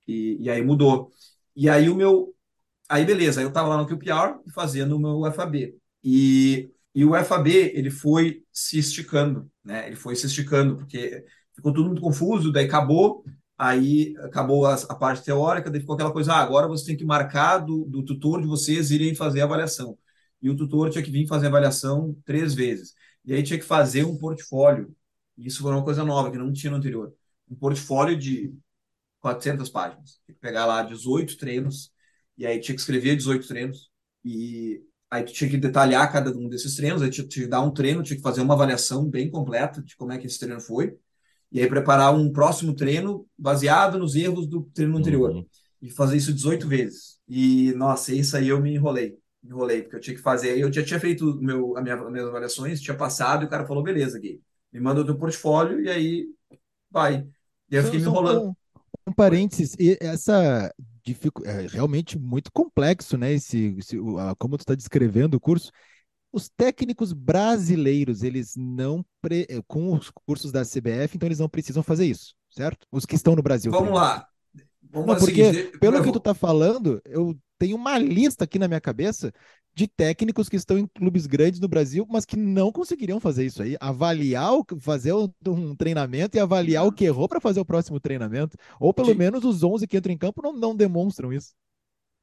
E, e aí mudou. E aí o meu. Aí beleza, eu tava lá no QPR fazendo o meu FAB. E, e o FAB, ele foi se esticando, né? Ele foi se esticando, porque ficou tudo muito confuso, daí acabou, aí acabou a, a parte teórica, daí ficou aquela coisa, ah, agora você tem que marcar do, do tutor de vocês irem fazer a avaliação. E o tutor tinha que vir fazer a avaliação três vezes. E aí tinha que fazer um portfólio. Isso foi uma coisa nova, que não tinha no anterior. Um portfólio de 400 páginas. Tinha que pegar lá 18 treinos, e aí tinha que escrever 18 treinos, e aí tinha que detalhar cada um desses treinos, aí tinha que dar um treino, tinha que fazer uma avaliação bem completa de como é que esse treino foi, e aí preparar um próximo treino baseado nos erros do treino anterior. Uhum. E fazer isso 18 vezes. E, nossa, isso aí eu me enrolei. Me enrolei, porque eu tinha que fazer. Eu já tinha feito meu, a minha, as minhas avaliações, tinha passado, e o cara falou: beleza, Gui, me manda o teu portfólio, e aí vai. E aí eu fiquei me enrolando. Um, um parênteses, e essa é realmente muito complexo, né? Esse, esse- como tu está descrevendo o curso. Os técnicos brasileiros, eles não pre- eh, com os cursos da CBF, então eles não precisam fazer isso, certo? Os que estão no Brasil. Vamos lá. Vamos Não, porque de- pelo eu que tu tá falando, eu tenho uma lista aqui na minha cabeça de técnicos que estão em clubes grandes no Brasil, mas que não conseguiriam fazer isso aí. Avaliar, o, fazer um, treinamento e avaliar o que errou para fazer o próximo treinamento. Ou pelo Sim. menos os 11 que entram em campo não, não demonstram isso.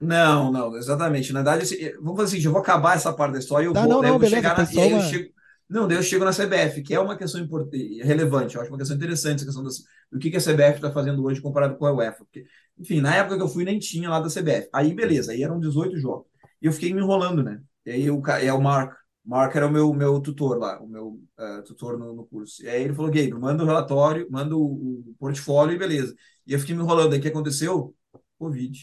Não, não, exatamente. Na verdade, assim, vamos fazer o seguinte, eu vou acabar essa parte da história e eu Tá, vou, não, eu não, vou beleza, chegar na, só eu chego, não, daí eu chego na CBF, que é uma questão importante, relevante, eu acho uma questão interessante essa questão das- do que, que a CBF está fazendo hoje comparado com a UEFA. Porque, enfim, na época que eu fui nem tinha lá da CBF. Aí, beleza, aí eram 18 jogos. E eu fiquei me enrolando, né? E aí o, é o Mark. Mark era o meu, meu tutor lá, o meu eh, tutor no, no curso. E aí ele falou, Gabe, manda o relatório, manda o, o portfólio e beleza. E eu fiquei me enrolando. Aí o que aconteceu? Covid.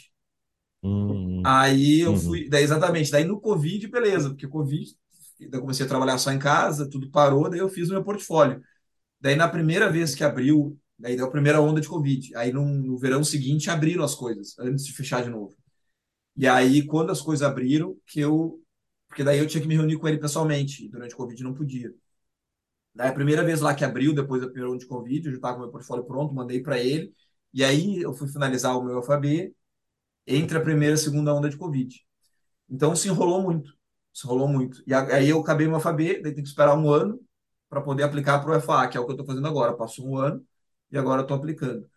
Uhum. Aí eu Uhum. fui, daí exatamente, daí no Covid, beleza, porque Covid, eu comecei a trabalhar só em casa, tudo parou, daí eu fiz o meu portfólio. Daí na primeira vez que abriu, daí deu a primeira onda de Covid. Aí no, no verão seguinte abriram as coisas, antes de fechar de novo. E aí quando as coisas abriram, que eu, porque daí eu tinha que me reunir com ele pessoalmente, e durante o Covid não podia. Daí a primeira vez lá que abriu, depois da primeira onda de Covid, eu já estava com o meu portfólio pronto, mandei para ele, e aí eu fui finalizar o meu alfabeto entre a primeira e a segunda onda de Covid. Então se enrolou muito, se enrolou muito. E aí eu acabei meu alfabeto, daí tem que esperar um ano para poder aplicar para o FA, que é o que eu estou fazendo agora. Passou um ano e agora estou aplicando.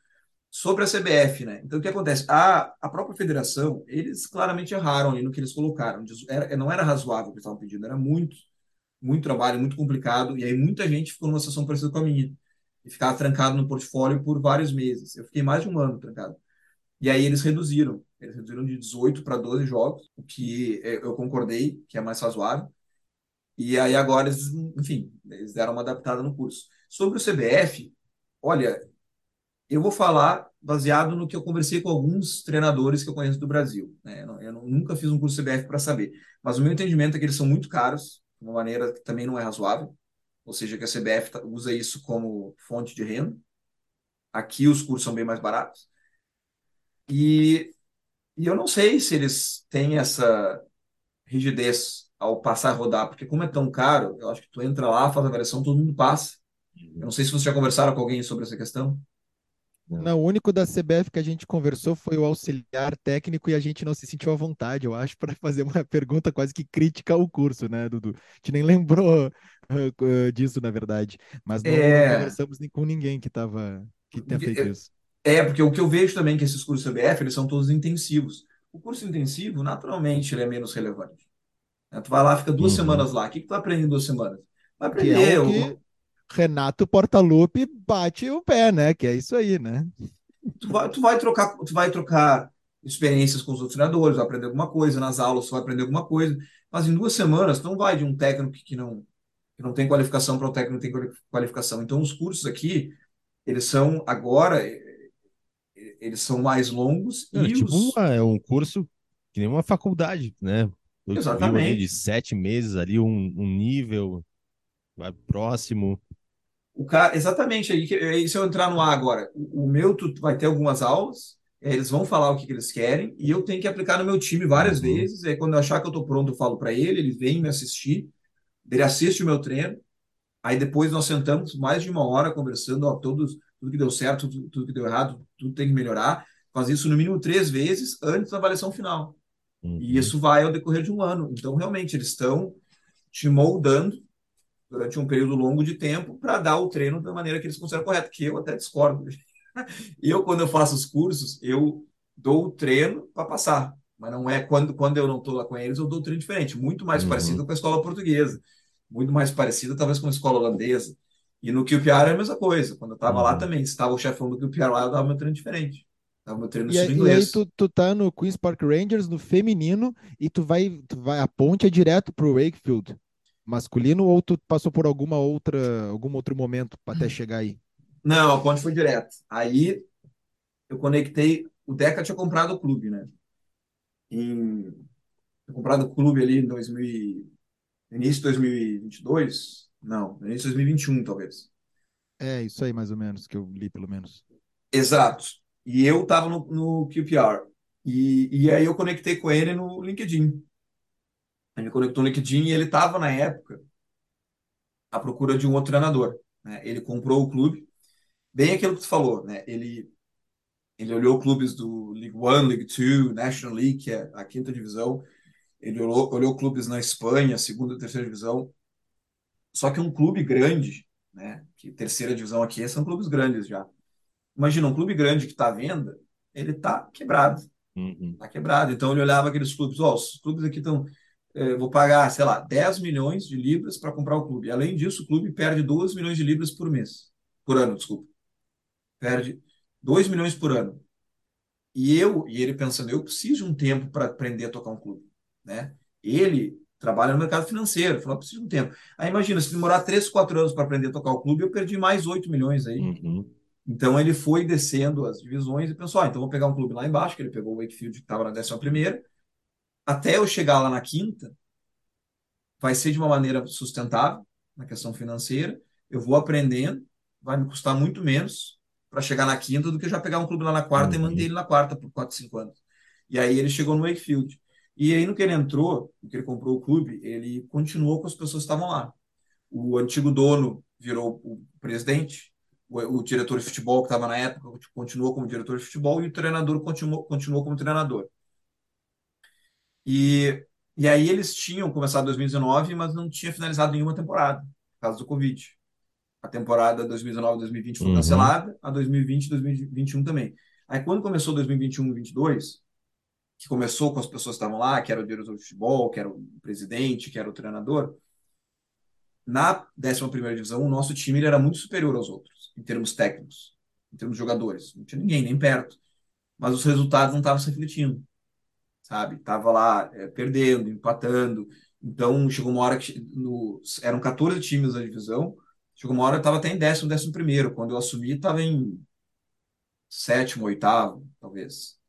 Sobre a CBF, né? Então o que acontece? A, a própria federação, eles claramente erraram ali no que eles colocaram. Era, não era razoável o que eles estavam pedindo, era muito, muito trabalho, muito complicado. E aí muita gente ficou numa situação parecida com a minha. E ficava trancado no portfólio por vários meses. Eu fiquei mais de um ano trancado. E aí eles reduziram. Eles reduziram de 18 para 12 jogos, o que eh, eu concordei, que é mais razoável. E aí agora eles, enfim, eles deram uma adaptada no curso. Sobre o CBF, olha, eu vou falar baseado no que eu conversei com alguns treinadores que eu conheço do Brasil. né? Eu, eu nunca fiz um curso CBF para saber. Mas o meu entendimento é que eles são muito caros, de uma maneira que também não é razoável. Ou seja, que a CBF tá- usa isso como fonte de renda. Aqui os cursos são bem mais baratos. E, e eu não sei se eles têm essa rigidez ao passar a rodar, porque como é tão caro, eu acho que tu entra lá, faz a avaliação, todo mundo passa. Eu não sei se vocês já conversaram com alguém sobre essa questão. Não, o único da CBF que a gente conversou foi o auxiliar técnico e a gente não se sentiu à vontade, eu acho, para fazer uma pergunta quase que crítica ao curso, né, Dudu? A gente nem lembrou eh, disso, na verdade. Mas não, não É. conversamos nem com ninguém que tava, que tenha feito isso. É, porque o que eu vejo também é que esses cursos CBF, eles são todos intensivos. O curso intensivo, naturalmente, ele é menos relevante. né? Tu vai lá, fica duas Uhum. semanas lá. O que que tu vai aprender em duas semanas? Vai Que aprender. é o o- que Renato Portaluppi bate o pé, né? Que é isso aí, né? tu vai, tu vai trocar, tu vai trocar experiências com os outros treinadores, vai aprender alguma coisa, nas aulas tu vai aprender alguma coisa, mas em duas semanas tu não vai de um técnico que não, que não tem qualificação para um técnico que tem quali- qualificação. Então os cursos aqui, eles são agora, eles são mais longos É, e tipo, os... é um curso que nem uma faculdade, né? Viu ali de Exatamente. sete meses ali, um, um nível, vai próximo. O cara, exatamente, aí, que- aí se eu entrar no ar agora, o, o meu tu vai ter algumas aulas, eles vão falar o que, que eles querem, e eu tenho que aplicar no meu time várias Uhum. vezes. Aí quando eu achar que eu tô pronto, eu falo para ele, ele vem me assistir, ele assiste o meu treino, aí depois nós sentamos mais de uma hora conversando, ó, todos, tudo que deu certo, tudo, tudo que deu errado, tudo tem que melhorar. Faz isso no mínimo três vezes antes da avaliação final. E Uhum. isso vai ao decorrer de um ano. Então, realmente, eles estão te moldando durante um período longo de tempo para dar o treino da maneira que eles consideram correta, que eu até discordo. Eu, quando eu faço os cursos, eu dou o treino para passar, mas não é quando, quando eu não estou lá com eles, eu dou o treino diferente, muito mais Uhum. parecido com a escola portuguesa, muito mais parecido talvez com a escola holandesa. E no QPR é a mesma coisa. Quando eu estava lá Uhum. também, se estava o chefão do QPR lá, eu dava meu treino diferente. Dava meu treino no E, aí- estilo e aí inglês. tu, tu tá no Queen's Park Rangers, no feminino, e tu vai, tu vai, a ponte é direto pro Wakefield masculino, ou tu passou por alguma outra, algum outro momento até chegar aí? Não, a ponte foi direto. Aí eu conectei. O Deca tinha comprado o clube, né? Em, tinha comprado o clube ali em 2000, e- no início de 2022. Não, no início de 2021, talvez. É, isso aí mais ou menos, que eu li pelo menos. Exato. E eu tava no, no QPR. E, e aí eu conectei com ele no LinkedIn. Ele conectou no LinkedIn e ele estava, na época, à procura de um outro treinador. né? Ele comprou o clube, bem aquilo que tu falou, né? Ele, ele olhou clubes do League One, League Two, National League, que é a quinta divisão. Ele olhou, olhou clubes na Espanha, segunda e terceira divisão. Só que um clube grande, né? Que terceira divisão aqui são clubes grandes já. Imagina, um clube grande que está à venda, ele está quebrado. Uhum. Tá quebrado. Então ele olhava aqueles clubes, ó, os clubes aqui estão, eh, vou pagar, sei lá, 10 milhões de libras para comprar o clube. Além disso, o clube perde 2 milhões de libras por mês. Por ano, desculpa. Perde 2 milhões por ano. E eu, e ele pensando, eu preciso de um tempo para aprender a tocar um clube, né? Ele trabalha no mercado financeiro, falou, preciso de um tempo. Aí imagina, se demorar 3, 4 anos para aprender a tocar o clube, eu perdi mais 8 milhões aí. Uhum. Então ele foi descendo as divisões e pensou: ah, então vou pegar um clube lá embaixo, que ele pegou o Wakefield, que estava na décima primeira, até eu chegar lá na quinta, vai ser de uma maneira sustentável, na questão financeira, eu vou aprendendo, vai me custar muito menos para chegar na quinta do que já pegar um clube lá na quarta e Uhum. manter ele na quarta por 4, 5 anos. E aí ele chegou no Wakefield. E aí no que ele entrou, no que ele comprou o clube, ele continuou com as pessoas que estavam lá. O antigo dono virou o presidente, o, o diretor de futebol que estava na época continuou como diretor de futebol e o treinador continuou, continuou como treinador. E, e aí eles tinham começado em 2019, mas não tinha finalizado nenhuma temporada, por causa do Covid. A temporada 2019-2020 foi Uhum. cancelada, a 2020-2021 também. Aí quando começou 2021-22, que começou com as pessoas que estavam lá, que era o diretor de futebol, que era o presidente, que era o treinador, na 11ª divisão, o nosso time era muito superior aos outros, em termos técnicos, em termos de jogadores. Não tinha ninguém, nem perto. Mas os resultados não estavam se refletindo, sabe? Tava lá é, perdendo, empatando. Então, chegou uma hora que no, eram 14 times da divisão, chegou uma hora que estava até em décimo, décimo primeiro. Quando eu assumi, estava em sétimo, oitavo, talvez.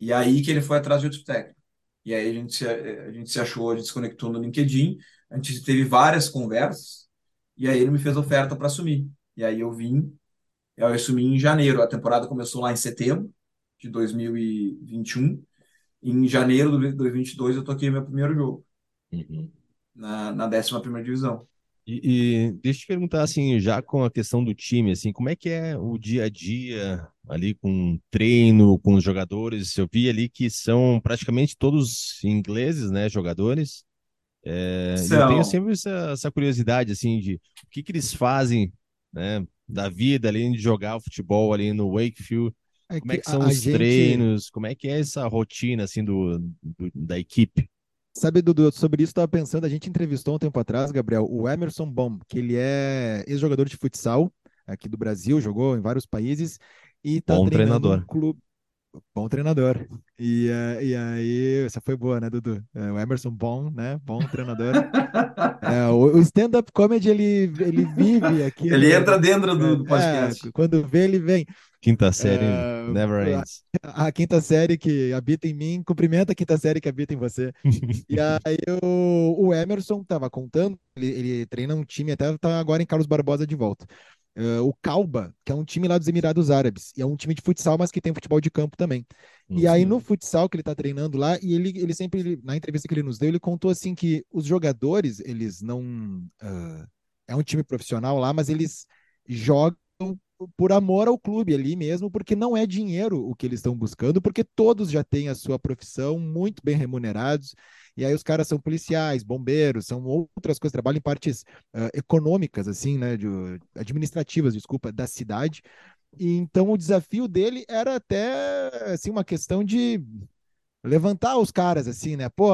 E aí que ele foi atrás de outro técnico. E aí a gente se, a gente se achou, a gente se conectou no LinkedIn, a gente teve várias conversas, e aí ele me fez oferta para assumir. E aí eu vim, eu assumi em janeiro. A temporada começou lá em setembro de 2021. Em janeiro de 2022 eu toquei meu primeiro jogo Uhum. na, na 11ª divisão. E, e deixa eu te perguntar assim, já com a questão do time, assim, como é que é o dia a dia ali com treino, com os jogadores? Eu vi ali que são praticamente todos ingleses, né, jogadores. É, eu tenho sempre essa, essa curiosidade, assim, de o que que eles fazem, né, da vida além de jogar o futebol ali no Wakefield. É Como é que são os gente, treinos? Como é que é essa rotina, assim, do, do- da equipe? Sabe, Dudu, sobre isso eu estava pensando, a gente entrevistou um tempo atrás, Gabriel, o Emerson Bom, que ele é ex-jogador de futsal aqui do Brasil, jogou em vários países e está Bom treinando um treinador. clube. Bom treinador. E, eh, e aí, essa foi boa, né, Dudu? É, o Emerson Bom, né? Bom treinador. É, o stand-up comedy ele, ele vive aqui Ele no, entra dentro do, do É, podcast. quando vê, ele vem. Quinta série, uh, never ends. A, a, quinta série que habita em mim, cumprimenta a quinta série que habita em você. e aí o, o Emerson tava contando, ele, ele treina um time, até tá agora em Carlos Barbosa de volta. Uh, o Calba, que é um time lá dos Emirados Árabes, e é um time de futsal, mas que tem futebol de campo também. Uhum. E aí no futsal que ele tá treinando lá, e ele, ele sempre, na entrevista que ele nos deu, ele contou assim que os jogadores, eles não. Uh, é um time profissional lá, mas eles jogam por amor ao clube ali mesmo, porque não é dinheiro o que eles estão buscando, porque todos já têm a sua profissão muito bem remunerados, e aí os caras são policiais, bombeiros, são outras coisas, trabalham em partes uh, econômicas, assim, né, de, administrativas, desculpa, da cidade, e então o desafio dele era até, assim, uma questão de levantar os caras, assim, né, pô,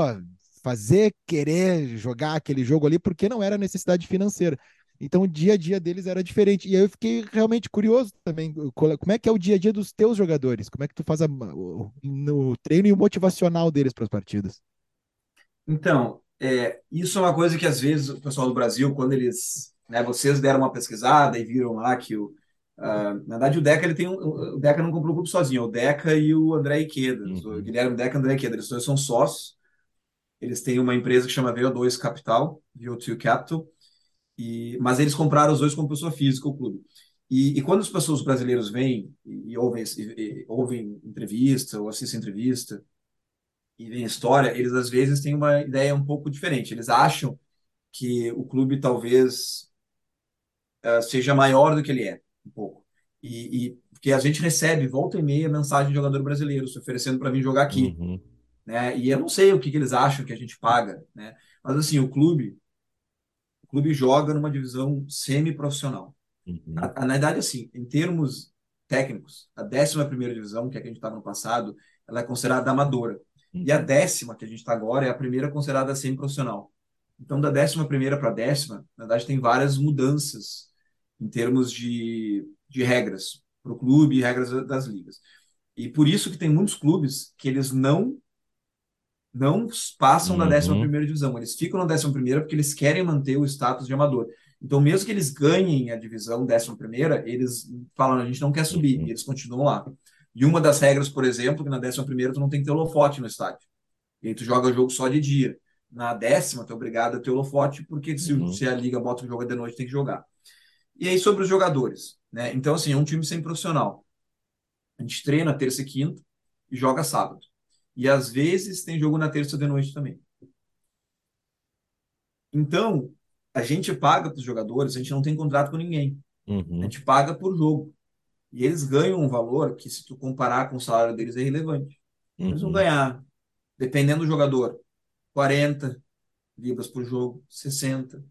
fazer, querer jogar aquele jogo ali, porque não era necessidade financeira. Então o dia a dia deles era diferente. E aí eu fiquei realmente curioso também. Como é que é o dia a dia dos teus jogadores? Como é que tu faz a, o, no treino e o motivacional deles para as partidas? Então, é, isso é uma coisa que às vezes o pessoal do Brasil, quando eles, né, vocês deram uma pesquisada e viram lá que o, uh, na verdade o Deca ele tem um, o Deca não comprou o clube sozinho, é o Deca e o André Iqueda, uhum. o Guilherme Deca e o André Iqueda, eles dois são sócios. Eles têm uma empresa que chama VO2 Capital, VO2 Capital, e, mas eles compraram os dois como pessoa física, o clube. E, e quando as pessoas brasileiros vêm e, e ouvem, e, ouvem entrevista ou assistem entrevista e veem história, eles às vezes têm uma ideia um pouco diferente. Eles acham que o clube talvez uh, seja maior do que ele é, um pouco. E, e porque a gente recebe volta e meia mensagem de jogador brasileiro se oferecendo para vir jogar aqui. Uhum. Né? E eu não sei o que, que eles acham que a gente paga, né? Mas assim, o clube o clube joga numa divisão semi-profissional. Uhum. Na, na verdade, assim, em termos técnicos, a 11 divisão, que é a que a gente estava no passado, ela é considerada amadora. Uhum. E a décima, que a gente está agora, é a primeira considerada semi-profissional. Então, da décima primeira para a décima, na verdade, tem várias mudanças em termos de, de regras para o clube e regras das ligas. E por isso que tem muitos clubes que eles não não passam uhum. da 11 divisão. Eles ficam na 11 porque eles querem manter o status de amador. Então, mesmo que eles ganhem a divisão 11, eles falam: a gente não quer subir, uhum. e eles continuam lá. E uma das regras, por exemplo, que na 11 tu não tem que ter holofote no estádio. E aí tu joga o jogo só de dia. Na décima, tu é obrigado a ter holofote, porque se, uhum. se a liga bota o jogo de noite, tem que jogar. E aí, sobre os jogadores. Né? Então, assim, é um time sem profissional. A gente treina terça e quinta e joga sábado. E às vezes tem jogo na terça de noite também. Então, a gente paga para os jogadores, a gente não tem contrato com ninguém. Uhum. A gente paga por jogo. E eles ganham um valor que, se tu comparar com o salário deles, é relevante. Uhum. Eles vão ganhar, dependendo do jogador, 40 libras por jogo, 60,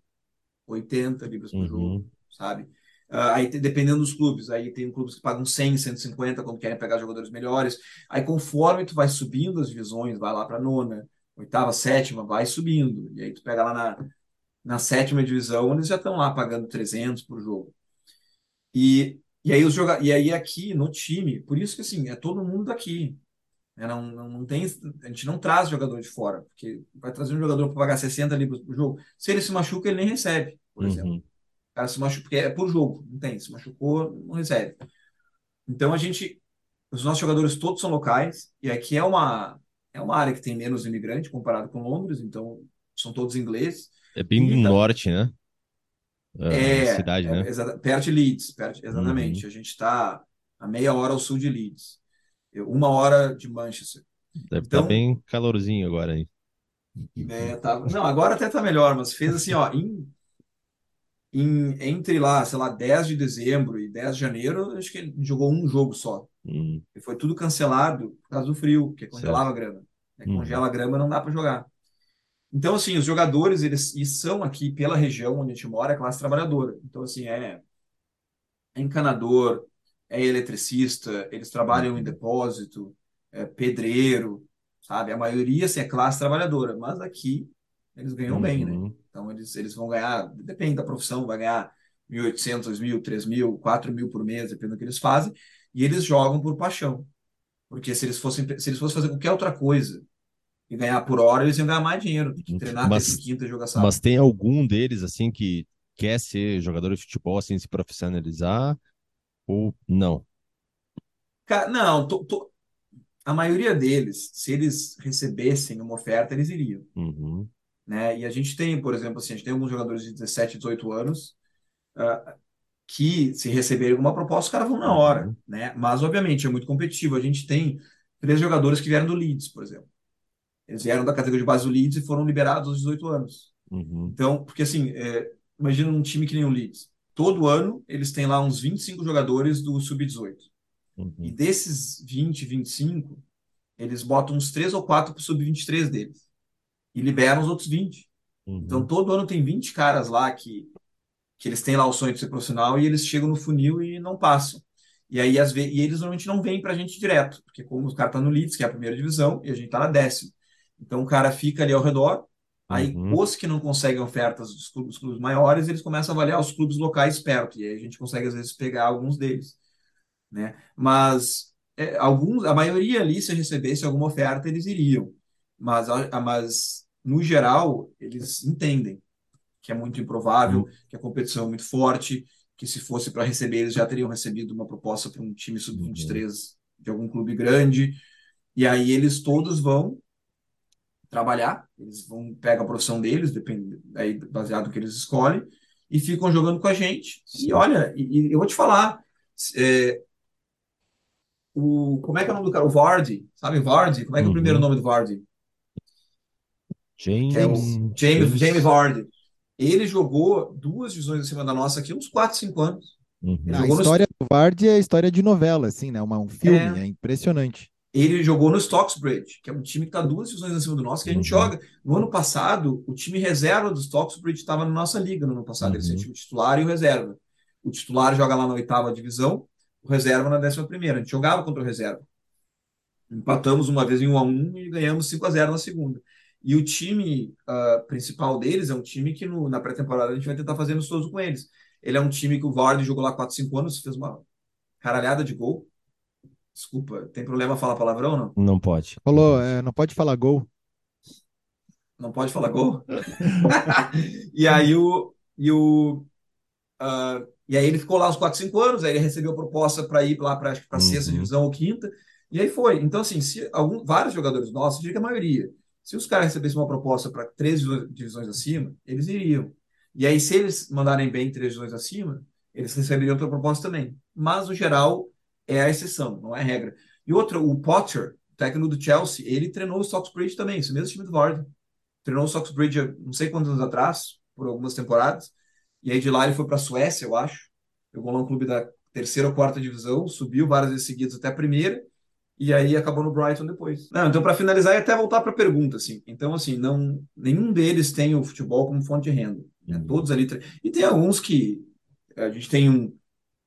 80 libras por uhum. jogo, sabe? Uh, aí, dependendo dos clubes, aí tem clubes que pagam 100, 150 quando querem pegar jogadores melhores. Aí, conforme tu vai subindo as divisões, vai lá para nona, oitava, sétima, vai subindo. E aí, tu pega lá na, na sétima divisão, eles já estão lá pagando 300 por jogo. E, e, aí, os joga e aí, aqui no time, por isso que assim, é todo mundo daqui. Né? Não, não, não tem, a gente não traz jogador de fora, porque vai trazer um jogador para pagar 60 libras por jogo. Se ele se machuca, ele nem recebe, por uhum. exemplo cara se machucou, porque é por jogo, não tem, se machucou, não recebe. Então a gente, os nossos jogadores todos são locais, e aqui é uma, é uma área que tem menos imigrante comparado com Londres, então são todos ingleses. É bem do norte, né? é, cidade, é, né? perto de Leeds, perto, exatamente. Uhum. A gente está a meia hora ao sul de Leeds, uma hora de Manchester. Deve estar tá então, bem calorzinho agora aí. É, tá, não, agora até tá melhor, mas fez assim, ó, em em, entre lá, sei lá, 10 de dezembro e 10 de janeiro, acho que ele jogou um jogo só. Hum. E foi tudo cancelado por causa do frio, que congelava certo. a grama. Né? Hum. Congela a grama, não dá para jogar. Então, assim, os jogadores, eles e são aqui pela região onde a gente mora, é classe trabalhadora. Então, assim, é, é encanador, é eletricista, eles trabalham em depósito, é pedreiro, sabe? A maioria, assim, é classe trabalhadora. Mas aqui, eles ganham uhum. bem, né? Uhum. Então, eles, eles vão ganhar, depende da profissão, vai ganhar 1.800, 2.000, 3.000, 4.000 por mês, dependendo do que eles fazem, e eles jogam por paixão. Porque se eles fossem, se eles fossem fazer qualquer outra coisa e ganhar por hora, eles iam ganhar mais dinheiro, que treinar mas, terça quinta e jogar sábado. Mas tem algum deles, assim, que quer ser jogador de futebol, assim, se profissionalizar, ou não? Cara, não, tô, tô- a maioria deles, se eles recebessem uma oferta, eles iriam, Uhum. Né? E a gente tem, por exemplo, assim, a gente tem alguns jogadores de 17, 18 anos, ah, que se receberem alguma proposta, os caras vão na hora, Uhum. né? Mas, obviamente, é muito competitivo. A gente tem três jogadores que vieram do Leeds, por exemplo. Eles vieram da categoria de base do Leeds e foram liberados aos 18 anos. Uhum. Então, porque assim, é, imagina um time que nem o Leeds. Todo ano eles têm lá uns 25 jogadores do Sub-18. E Uhum. desses 20, 25, eles botam uns 3 ou 4 para o Sub-23 deles. E liberam os outros 20. Então, Uhum. todo ano tem 20 caras lá que, que eles têm lá o sonho de ser profissional e eles chegam no funil e não passam. E aí, às vezes, e eles normalmente não vêm para a gente direto, porque como os caras estão no Leeds, que é a primeira divisão, e a gente está na décima. Então, o cara fica ali ao redor, aí Uhum. os que não conseguem ofertas dos clubes, clubes maiores, eles começam a avaliar os clubes locais perto, e aí a gente consegue, às vezes, pegar alguns deles, né? Mas é, alguns, a maioria ali, se recebesse alguma oferta, eles iriam. Mas, a- mas no geral, eles entendem que é muito improvável, Uhum. que a competição é muito forte, que se fosse para receber, eles já teriam recebido uma proposta para um time Uhum. sub-23 de algum clube grande, e aí eles todos vão trabalhar, eles vão pegar a profissão deles, depende, aí baseado no que eles escolhem, e ficam jogando com a gente. E Sim. olha, e, e eu vou te falar, é, o, como é que é o nome do cara? O Vardy, sabe Vardy? Como é que é o primeiro Uhum. nome do Vardy? Que é o James. James, James Vardy. Ele jogou duas divisões acima da nossa aqui, uns 4, 5 anos. Uhum. A jogou no, história do Vardy é história de novela, assim, né? Uma, um filme, é, é impressionante. ele jogou no Stocksbridge, que é um time que está duas divisões acima do nosso, que a gente Uhum. joga. No ano passado, o time reserva do Stocksbridge estava na nossa liga no ano passado. Eles tinham o Uhum. time titular e o reserva. O titular joga lá na oitava divisão, o reserva na décima primeira. A gente jogava contra o reserva. Empatamos uma vez em 1 a 1 e ganhamos 5 a 0 na segunda. E o time ah, principal deles é um time que no- na pré-temporada a gente vai tentar fazer amistoso com eles. Ele é um time que o Vardy jogou lá 4, 5 anos, fez uma caralhada de gol. Desculpa, tem problema falar palavrão ou não? Não pode. Falou, é, não pode falar gol. Não pode falar gol? E aí o, e o ah, e aí ele ficou lá uns 4, 5 anos, aí ele recebeu a proposta para ir lá para a sexta Uhum. divisão ou quinta, e aí foi. Então, assim, se algum, vários jogadores nossos, eu diria que a maioria, se os caras recebessem uma proposta para três divisões acima, eles iriam. E aí, se eles mandarem bem em três divisões acima, eles receberiam outra proposta também. Mas, no geral, é a exceção, não é regra. E outra, o Potter, técnico do Chelsea, ele treinou o Stocksbridge também, esse mesmo time do Vardy. Treinou o Stocksbridge não sei quantos anos atrás, por algumas temporadas. E aí de lá ele foi para a Suécia, eu acho. Jogou lá um clube da terceira ou quarta divisão, subiu várias vezes seguidas até a primeira, e aí acabou no Brighton depois. Não, então, para finalizar e até voltar para a pergunta, assim. Então, assim, não, nenhum deles tem o futebol como fonte de renda. né? Uhum. Todos ali. E tem alguns que. A gente tem um,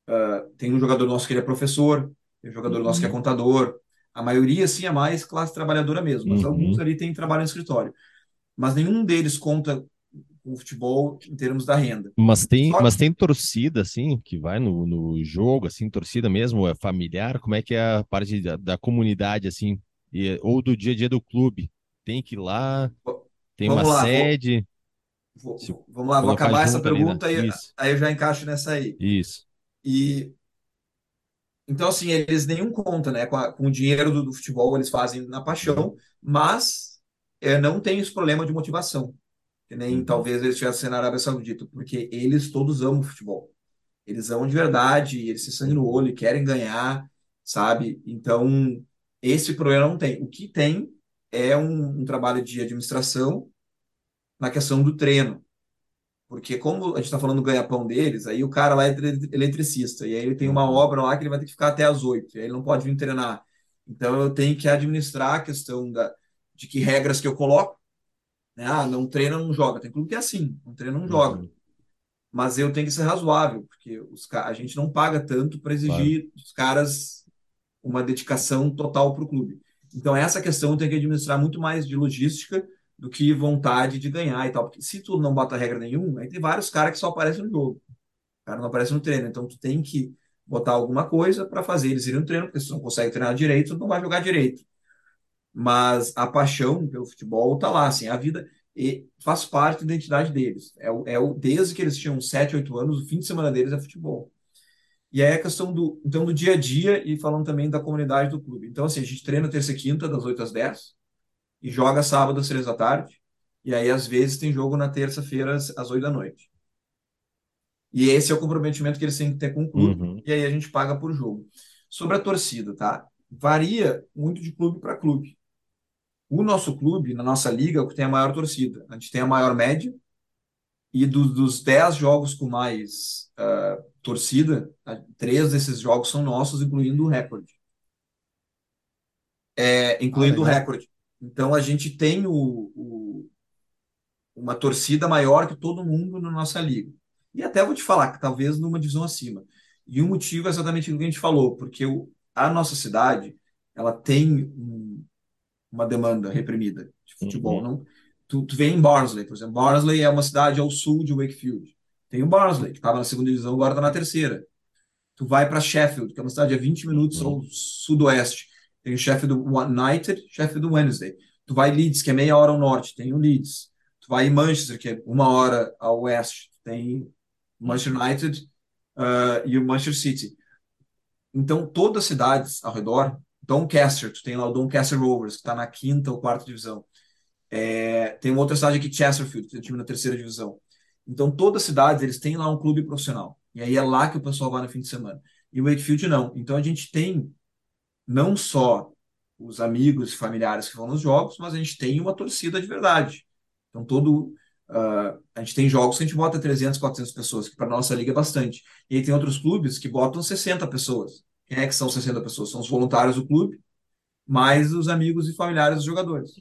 ah, tem um jogador nosso que ele é professor, tem um jogador nosso que é Uhum. contador. A maioria, sim, é mais classe trabalhadora mesmo, mas alguns Uhum. ali têm trabalho no escritório. Mas nenhum deles conta o futebol em termos da renda. Mas tem, Só mas tem torcida, assim, que vai no, no jogo, assim, torcida mesmo, é familiar? Como é que é a parte da, da comunidade, assim, e- ou do dia a dia do clube? Tem que ir lá, tem uma Vamos lá, vou, sede, vou- se vamos lá, vou acabar essa ali, né? pergunta e Isso, aí eu já encaixo nessa aí. isso. E então, assim, eles nenhum conta, né? Com, a- com o dinheiro do, do futebol, eles fazem na paixão, mas é, não tem esse problema de motivação, que nem Uhum. talvez eles estivessem na Arábia Saudita, porque eles todos amam futebol. Eles amam de verdade, eles se sangue no olho, querem ganhar, sabe? Então, esse problema não tem. O que tem é um, um trabalho de administração na questão do treino. Porque como a gente está falando do ganha-pão deles, aí o cara lá é ele- eletricista, e aí ele tem uma Uhum. obra lá que ele vai ter que ficar até às oito, e aí ele não pode vir treinar. Então eu tenho que administrar a questão da, de que regras que eu coloco, né? Ah, não treina, não joga. Tem clube que é assim, não treina, não joga. Uhum. Mas eu tenho que ser razoável, porque os, a gente não paga tanto para Claro. exigir dos caras uma dedicação total para o clube. Então, essa questão tenho que administrar muito mais de logística do que vontade de ganhar e tal. Porque se tu não bota regra nenhuma, aí tem vários caras que só aparecem no jogo. O cara não aparece no treino. Então, tu tem que botar alguma coisa para fazer eles irem no treino, porque se tu não consegue treinar direito, tu não vai jogar direito. Mas a paixão pelo futebol tá lá, assim, a vida e faz parte da identidade deles. É o, é o, desde que eles tinham 7, 8 anos, o fim de semana deles é futebol. E aí a questão do, então, do dia a dia e falando também da comunidade do clube. Então, assim, a gente treina terça e quinta, das 8 às 10, e joga sábado às 3 da tarde. E aí, às vezes, tem jogo na terça-feira às, às 8 da noite. E esse é o comprometimento que eles têm que ter com o clube. Uhum. E aí a gente paga por jogo. Sobre a torcida, tá? Varia muito de clube para clube. O nosso clube, na nossa liga, é o que tem a maior torcida. A gente tem a maior média. E do, dos 10 jogos com mais uh, torcida, três desses jogos são nossos, incluindo o recorde. É, incluindo ah, o recorde. Então a gente tem o, o, uma torcida maior que todo mundo na nossa liga. E até vou te falar que talvez numa divisão acima. E o motivo é exatamente o que a gente falou, porque o, a nossa cidade ela tem um, uma demanda reprimida de futebol. Uhum. Não, tu, tu vem em Barnsley, por exemplo. Barnsley é uma cidade ao sul de Wakefield. Tem o Barnsley, que estava na segunda divisão, agora está na terceira. Tu vai para Sheffield, que é uma cidade a 20 minutos uhum. ao sudoeste. Tem o Sheffield United, Sheffield Wednesday. Tu vai Leeds, que é meia hora ao norte, tem o Leeds. Tu vai em Manchester, que é uma hora ao oeste, tem Manchester United uh, e o Manchester City. Então, todas as cidades ao redor, Doncaster, tu tem lá o Doncaster Rovers, que está na quinta ou quarta divisão. É, tem uma outra cidade aqui, Chesterfield, que tem um time na terceira divisão. Então, todas as cidades, eles têm lá um clube profissional. E aí é lá que o pessoal vai no fim de semana. E o Wakefield não. Então, a gente tem não só os amigos e familiares que vão nos jogos, mas a gente tem uma torcida de verdade. Então, todo. Uh, a gente tem jogos que a gente bota 300, 400 pessoas, que para nossa liga é bastante. E aí tem outros clubes que botam 60 pessoas. Quem é que são 60 pessoas? São os voluntários do clube, mais os amigos e familiares dos jogadores.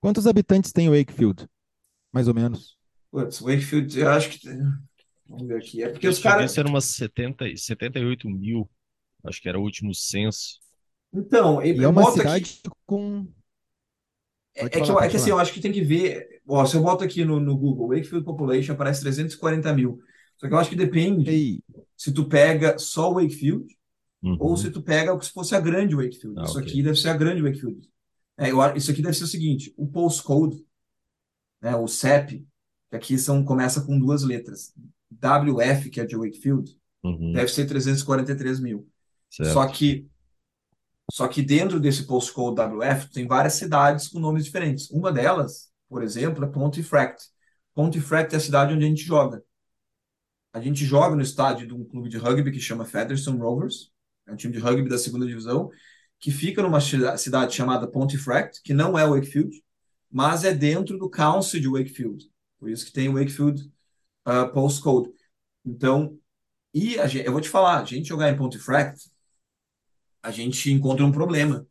Quantos habitantes tem o Wakefield? Mais ou menos. Putz, Wakefield, eu acho que. Vamos ver aqui. É porque os caras. eram umas 70, 78 mil Acho que era o último censo. Então, e é uma cidade aqui... com. É, é, que, eu, é que assim, eu acho que tem que ver. Ó, se eu boto aqui no, no Google, Wakefield Population aparece 340 mil. Só que eu acho que depende Ei. se tu pega só o Wakefield uhum. ou se tu pega o que se fosse a grande Wakefield. Ah, isso okay. aqui deve ser a grande Wakefield. É, eu, isso aqui deve ser o seguinte: o postcode, né, o CEP, que aqui são, começa com duas letras, WF, que é de Wakefield, uhum. deve ser 343 mil. Certo. Só que só que dentro desse postcode WF tem várias cidades com nomes diferentes. Uma delas, por exemplo, é Pontefract. Pontefract é a cidade onde a gente joga. A gente joga no estádio de um clube de rugby que chama Featherstone Rovers, é um time de rugby da segunda divisão, que fica numa cidade chamada Pontefract, que não é Wakefield, mas é dentro do Council de Wakefield. Por isso que tem Wakefield uh, postcode. Então, e gente, eu vou te falar, a gente jogar em Pontefract a gente encontra um problema,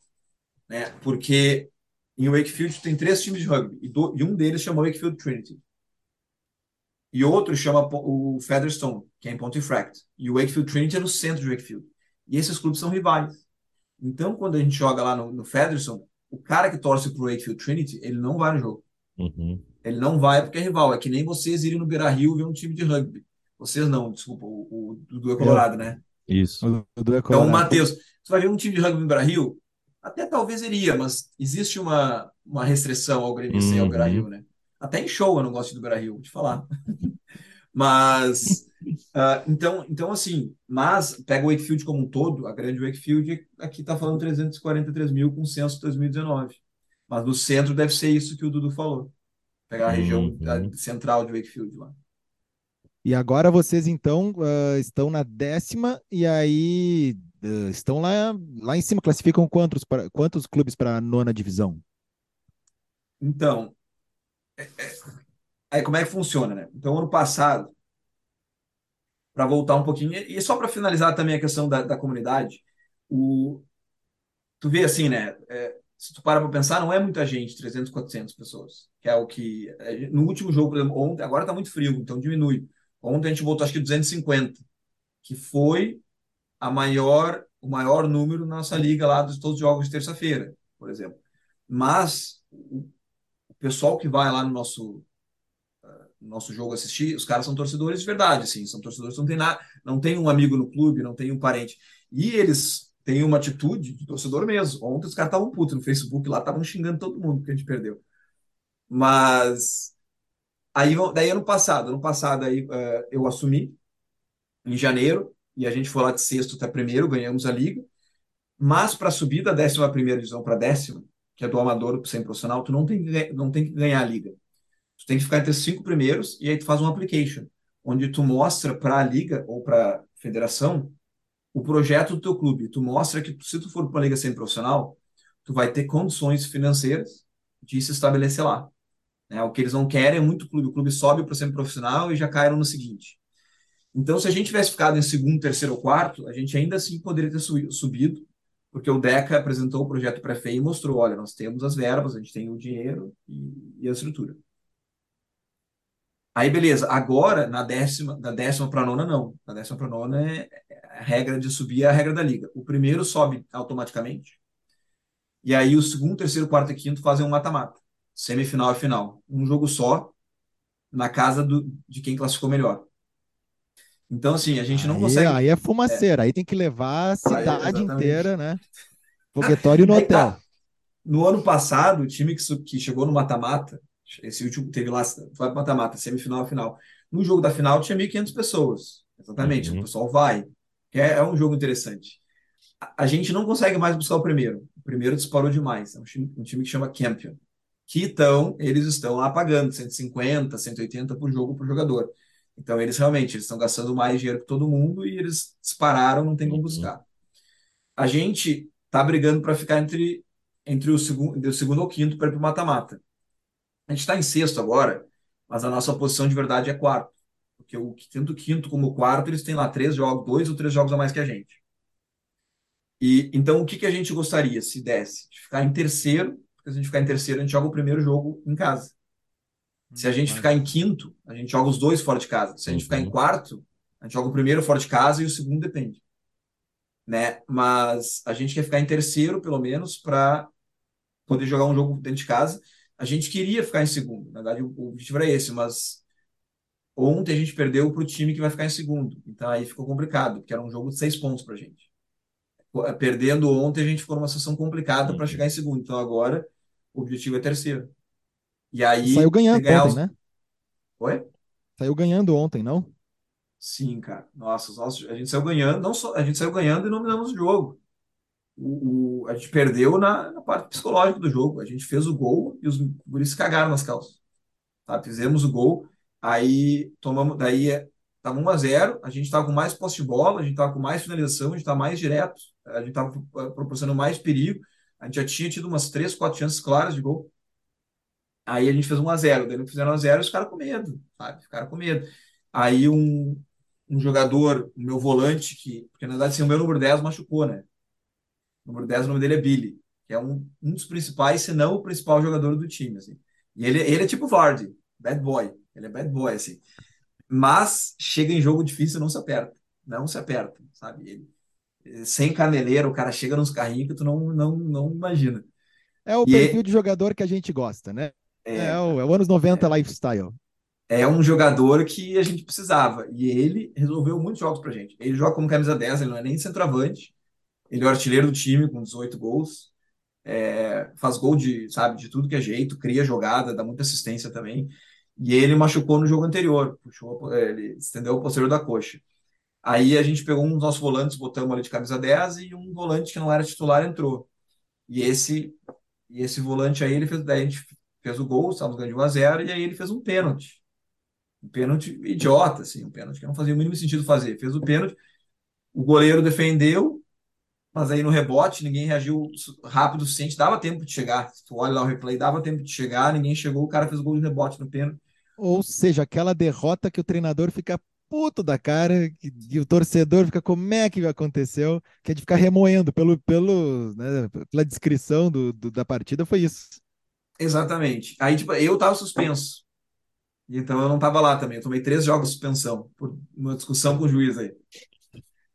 né? Porque em Wakefield tem três times de rugby e, do, e um deles chama Wakefield Trinity. E outro chama o Featherstone, que é em Pontefract. E o Wakefield Trinity é no centro de Wakefield. E esses clubes são rivais. Então, quando a gente joga lá no, no Featherstone, o cara que torce pro Wakefield Trinity, ele não vai no jogo. Uhum. Ele não vai porque é rival. É que nem vocês irem no Beira-Rio ver um time de rugby. Vocês não, desculpa, o, o Dudu é colorado, né? Isso. O Dudu é colorado. Então, o Matheus, você vai ver um time de rugby no Brasil? Até talvez iria, mas existe uma, uma restrição ao gremista uhum. e ao Beira-Rio, né? Até em show eu não gosto do Beira-Rio, vou te falar. mas, uh, então, então, assim, mas pega o Wakefield como um todo, a grande Wakefield, aqui está falando 343 mil com censo de 2019. Mas no centro deve ser isso que o Dudu falou. Pegar a região uhum. central de Wakefield lá. E agora vocês, então, uh, estão na décima e aí uh, estão lá, lá em cima. Classificam quantos, pra, quantos clubes para a nona divisão? Então, é, é, aí como é que funciona, né? Então, ano passado, para voltar um pouquinho, e só para finalizar também a questão da, da comunidade, o, tu vê assim, né? É, se tu para para pensar, não é muita gente, 300, 400 pessoas, que é o que. É, no último jogo, por exemplo, ontem, agora está muito frio, então diminui. Ontem a gente botou acho que 250, que foi a maior, o maior número na nossa liga lá dos todos os jogos de terça-feira, por exemplo. Mas o, pessoal que vai lá no nosso nosso jogo assistir, os caras são torcedores de verdade, assim, são torcedores não tem nada, não tem um amigo no clube, não tem um parente. E eles têm uma atitude de torcedor mesmo. Ontem os caras estavam putos no Facebook lá, estavam xingando todo mundo que a gente perdeu. Mas Aí, daí ano passado, ano passado aí, uh, eu assumi em janeiro e a gente foi lá de sexto até primeiro, ganhamos a liga. Mas para subir da décima primeira divisão para décima, que é do amador para profissional, tu não tem, não tem que ganhar a liga. Tem que ficar entre os cinco primeiros e aí tu faz um application, onde tu mostra para a liga ou para a federação o projeto do teu clube. Tu mostra que se tu for para a liga sem profissional, tu vai ter condições financeiras de se estabelecer lá. É, o que eles não querem é muito clube. O clube sobe para ser profissional e já caíram no seguinte. Então, se a gente tivesse ficado em segundo, terceiro ou quarto, a gente ainda assim poderia ter subido porque o DECA apresentou o projeto para a FEI e mostrou, olha, nós temos as verbas, a gente tem o dinheiro e, e a estrutura. Aí, beleza, agora, na décima, da décima para nona, não. Na décima para nona, é, é, a regra de subir é a regra da liga. O primeiro sobe automaticamente, e aí o segundo, terceiro, quarto e quinto fazem um mata-mata. Semifinal e final. Um jogo só, na casa do, de quem classificou melhor. Então, assim, a gente não aí, consegue. Aí é fumaceira, é. aí tem que levar a cidade aí, inteira, né? Foguetório no hotel. Tá. No ano passado, o time que, que chegou no mata-mata, esse último teve lá, para mata-mata, semifinal final. No jogo da final tinha 1.500 pessoas. Exatamente, uhum. o pessoal vai. É, é um jogo interessante. A, a, gente não consegue mais buscar o primeiro. O primeiro disparou demais. É um time, um time que chama Campion. Que então, eles estão lá pagando 150, 180 por jogo por jogador. Então, eles realmente eles estão gastando mais dinheiro que todo mundo e eles dispararam, não tem como uhum. buscar. A gente está brigando para ficar entre, entre o, segundo, o segundo ou quinto para ir para o mata-mata. A gente está em sexto agora, mas a nossa posição de verdade é quarto. Porque o, tanto quinto como o quarto, eles têm lá três jogos, dois ou três jogos a mais que a gente. E então o que, que a gente gostaria, se desse? De ficar em terceiro, porque se a gente ficar em terceiro, a gente joga o primeiro jogo em casa. Se a gente ficar em quinto, a gente joga os dois fora de casa. Se a gente ficar em uhum. quarto, a gente joga o primeiro fora de casa e o segundo depende. Né? Mas a gente quer ficar em terceiro, pelo menos, para poder jogar um jogo dentro de casa. A gente queria ficar em segundo, na verdade, o objetivo era esse, mas ontem a gente perdeu para o time que vai ficar em segundo. Então aí ficou complicado, porque era um jogo de seis pontos para a gente. Perdendo ontem, a gente ficou numa situação complicada para uhum. chegar em segundo. Então agora o objetivo é terceiro. E aí. Saiu ganhando ontem, os... né? Oi? Saiu ganhando ontem, não? Sim, cara. Nossa, nossa, a gente saiu ganhando, não só, a gente saiu ganhando e não dominamos o jogo. O, o, a gente perdeu na, na, parte psicológica do jogo. A gente fez o gol e os guris cagaram nas calças. Tá? Fizemos o gol, aí tomamos, daí estava 1 a 0 a gente estava com mais posse de bola, a gente estava com mais finalização, a gente estava mais direto, a gente estava proporcionando mais perigo. A gente já tinha tido umas três, quatro chances claras de gol. Aí a gente fez 1 a 0 daí não fizeram 1 a 0 e os caras com medo, sabe? Ficaram com medo. Aí um, um jogador, o meu volante, que, porque na verdade assim, o meu número 10 machucou, né? Número 10, o nome dele é Billy, que é um, um dos principais, se não o principal jogador do time, assim. E ele, ele é tipo Vardy, bad boy. Ele é bad boy, assim. Mas chega em jogo difícil não se aperta. Não se aperta, sabe? Ele, sem caneleira, o cara chega nos carrinhos que tu não, não, não imagina. É o e perfil de jogador que a gente gosta, né? É, é, o, é o anos 90 é, lifestyle. É um jogador que a gente precisava. E ele resolveu muitos jogos pra gente. Ele joga como camisa 10, ele não é nem centroavante. Ele é o artilheiro do time com 18 gols. É, faz gol de, sabe, de tudo que é jeito, cria jogada, dá muita assistência também. E ele machucou no jogo anterior, puxou, ele estendeu o posterior da coxa. Aí a gente pegou um dos nossos volantes, botamos ali de camisa 10 e um volante que não era titular entrou. E esse e esse volante aí, ele fez, daí a gente fez o gol, estávamos ganhando de 1 a 0 e aí ele fez um pênalti. Um pênalti idiota, assim, um pênalti que não fazia o mínimo sentido fazer. Fez o pênalti, o goleiro defendeu, mas aí no rebote ninguém reagiu rápido o suficiente, dava tempo de chegar. Se tu olha lá o replay, dava tempo de chegar, ninguém chegou, o cara fez o gol de rebote no pênalti. Ou seja, aquela derrota que o treinador fica puto da cara, e o torcedor fica, como é que aconteceu? Que é de ficar remoendo pelo, pelo, né, pela descrição do, do, da partida, foi isso. Exatamente. Aí, tipo, eu tava suspenso. Então eu não tava lá também. Eu tomei três jogos de suspensão por uma discussão com o juiz aí.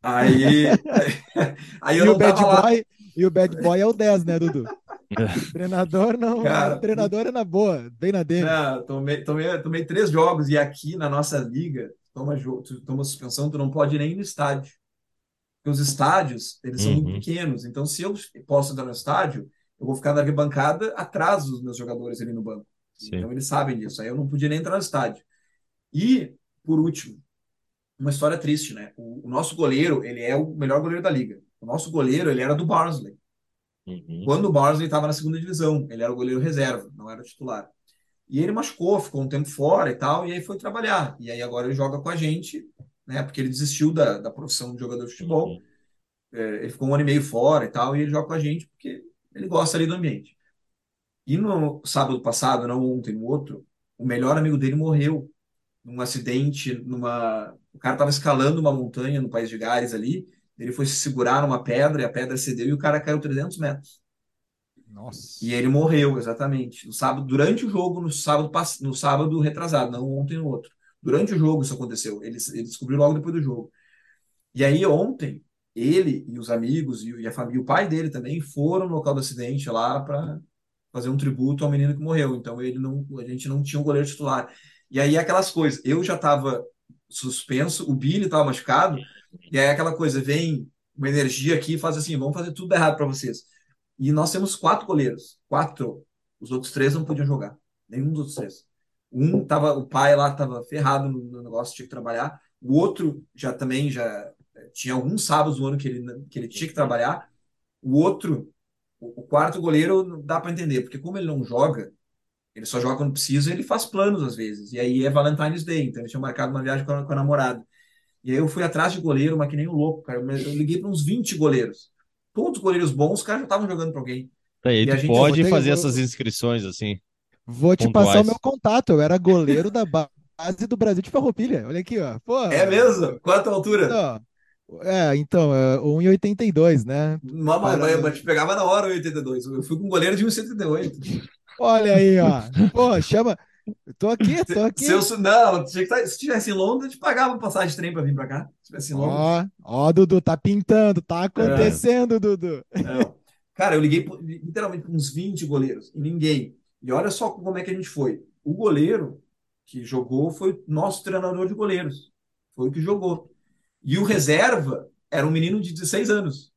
Aí, aí eu e não o bad tava boy, lá. E o bad boy é o 10, né, Dudu? treinador não, Cara, treinador é na boa, bem na dele. Não, tomei, tomei, tomei três jogos e aqui na nossa liga, toma, tu toma suspensão, tu não pode nem ir no estádio. Porque os estádios, eles são muito uhum. pequenos. Então, se eu posso entrar no estádio, eu vou ficar na arquibancada atrás dos meus jogadores ali no banco. Sim. Então eles sabem disso. Aí eu não podia nem entrar no estádio. E, por último, uma história triste, né? O, o, nosso goleiro, ele é o melhor goleiro da liga. O nosso goleiro, ele era do Barnsley. Uhum. Quando o Barnsley estava na segunda divisão, ele era o goleiro reserva, não era titular. E ele machucou, ficou um tempo fora e tal, e aí foi trabalhar. E aí agora ele joga com a gente, né? Porque ele desistiu da, da profissão de jogador de futebol. Uhum. É, ele ficou um ano e meio fora e tal, e ele joga com a gente porque ele gosta ali do ambiente. E no sábado passado, não ontem, no outro, o melhor amigo dele morreu num acidente, numa. O cara estava escalando uma montanha no País de Gales ali, ele foi se segurar numa pedra e a pedra cedeu e o cara caiu 300 metros. Nossa. E ele morreu, exatamente. No sábado, durante o jogo, no sábado, no sábado retrasado, não ontem no outro. Durante o jogo isso aconteceu. Ele, ele descobriu logo depois do jogo. E aí ontem, ele e os amigos e a família, o pai dele também foram no local do acidente lá para fazer um tributo ao menino que morreu. Então ele não, a gente não tinha um goleiro titular. E aí aquelas coisas, eu já estava suspenso, o Billy estava machucado, e aí aquela coisa, vem uma energia aqui e faz assim, vamos fazer tudo errado para vocês. E nós temos quatro goleiros, quatro. Os outros três não podiam jogar, nenhum dos outros três. Um tava, o pai lá estava ferrado no, negócio, tinha que trabalhar. O outro já também já tinha alguns sábados no ano que ele, que ele tinha que trabalhar. O outro, o, o quarto goleiro, dá para entender, porque como ele não joga, ele só joga quando precisa, ele faz planos às vezes. E aí é Valentine's Day, então ele tinha marcado uma viagem com a, com a namorada. E aí eu fui atrás de goleiro, mas que nem um louco, cara. Eu liguei para uns 20 goleiros. Todos os goleiros bons, os caras já estavam jogando para alguém. Aí, e tu gente, pode fazer essas inscrições assim. Vou te pontuais. passar o meu contato. Eu era goleiro da base do Brasil de Farroupilha. Olha aqui, ó. Porra, é mesmo? Quanto altura? é, então, é 1,82, né? Não, mas, Para... mas te pegava na hora 1,82. Eu fui com um goleiro de 1,78. Olha aí, ó. Pô, chama. Tô aqui, tô aqui. Se, eu, não, se estivesse em Londres, eu te pagava passagem de trem para vir para cá. Se estivesse em Londres. Ó, ó, Dudu, tá pintando, tá acontecendo, é. Dudu. Não. Cara, eu liguei literalmente uns 20 goleiros e ninguém. E olha só como é que a gente foi. O goleiro que jogou foi nosso treinador de goleiros. Foi o que jogou. E o reserva era um menino de 16 anos.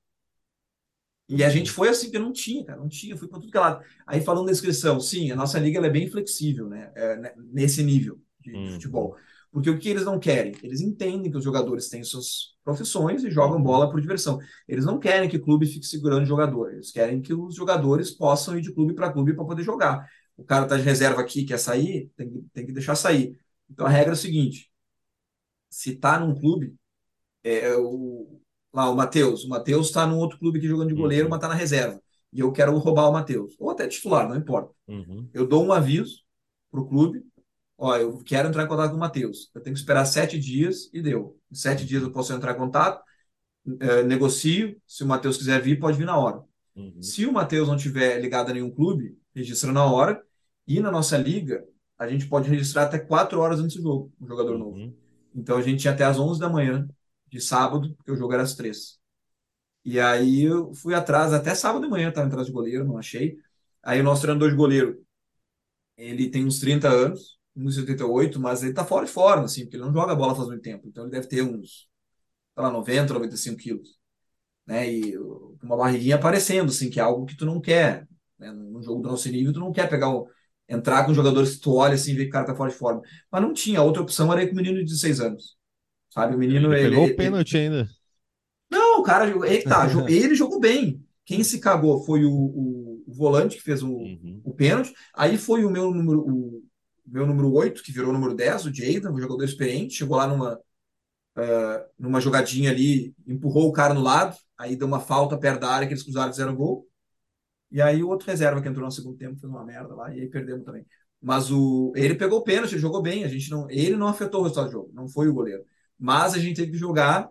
E a gente foi assim, que não tinha, cara, não tinha, fui para tudo que é lado. Aí falando da inscrição, sim, a nossa liga é bem flexível, né? É, né, nesse nível de, hum. futebol. Porque o que eles não querem? Eles entendem que os jogadores têm suas profissões e jogam bola por diversão. Eles não querem que o clube fique segurando o jogador. Eles querem que os jogadores possam ir de clube para clube para poder jogar. O cara está de reserva aqui, quer sair, tem que, tem que deixar sair. Então a regra é a seguinte: se está num clube, é, é o, lá o Matheus. O Matheus está num outro clube que jogando de uhum. goleiro, uhum. mas está na reserva. E eu quero roubar o Matheus. Ou até titular, não importa. Uhum. Eu dou um aviso para o clube. Ó, eu quero entrar em contato com o Matheus. Eu tenho que esperar sete dias e deu. Em sete dias eu posso entrar em contato, é, negocio. Se o Matheus quiser vir, pode vir na hora. Uhum. Se o Matheus não tiver ligado a nenhum clube, registra na hora. E na nossa liga, a gente pode registrar até quatro horas antes do jogo, um jogador uhum. novo. Então a gente tinha até às 11 da manhã de sábado, porque o jogo era às três. E aí eu fui atrás, até sábado de manhã estava atrás de goleiro, não achei. Aí o nosso treinador de goleiro, ele tem uns 30 anos, uns 78, mas ele tá fora de forma, assim, porque ele não joga bola faz muito tempo. Então ele deve ter uns, sei lá, 90, 95 quilos. Né? E uma barriguinha aparecendo, assim, que é algo que tu não quer. Né? No jogo do nosso nível, tu não quer pegar o, entrar com jogadores que tu olha assim e vê que o cara tá fora de forma. Mas não tinha. Outra opção era ir com o menino de 16 anos. Sabe? O menino. Ele, ele pegou ele, o pênalti ele... ainda. Não, o cara. Ele, tá, ele jogou bem. Quem se cagou foi o, o, o volante que fez o, uhum. o pênalti. Aí foi o meu número, o meu número 8, que virou o número 10, o Jayden, um jogador experiente. Chegou lá numa, uh, numa jogadinha ali, empurrou o cara no lado. Aí deu uma falta perto da área que eles cruzaram fizeram gol. E aí o outro reserva que entrou no segundo tempo fez uma merda lá e aí perdemos também. Mas o ele pegou o pênalti, ele jogou bem, a gente não, ele não afetou o resultado do jogo, não foi o goleiro. Mas a gente teve que jogar.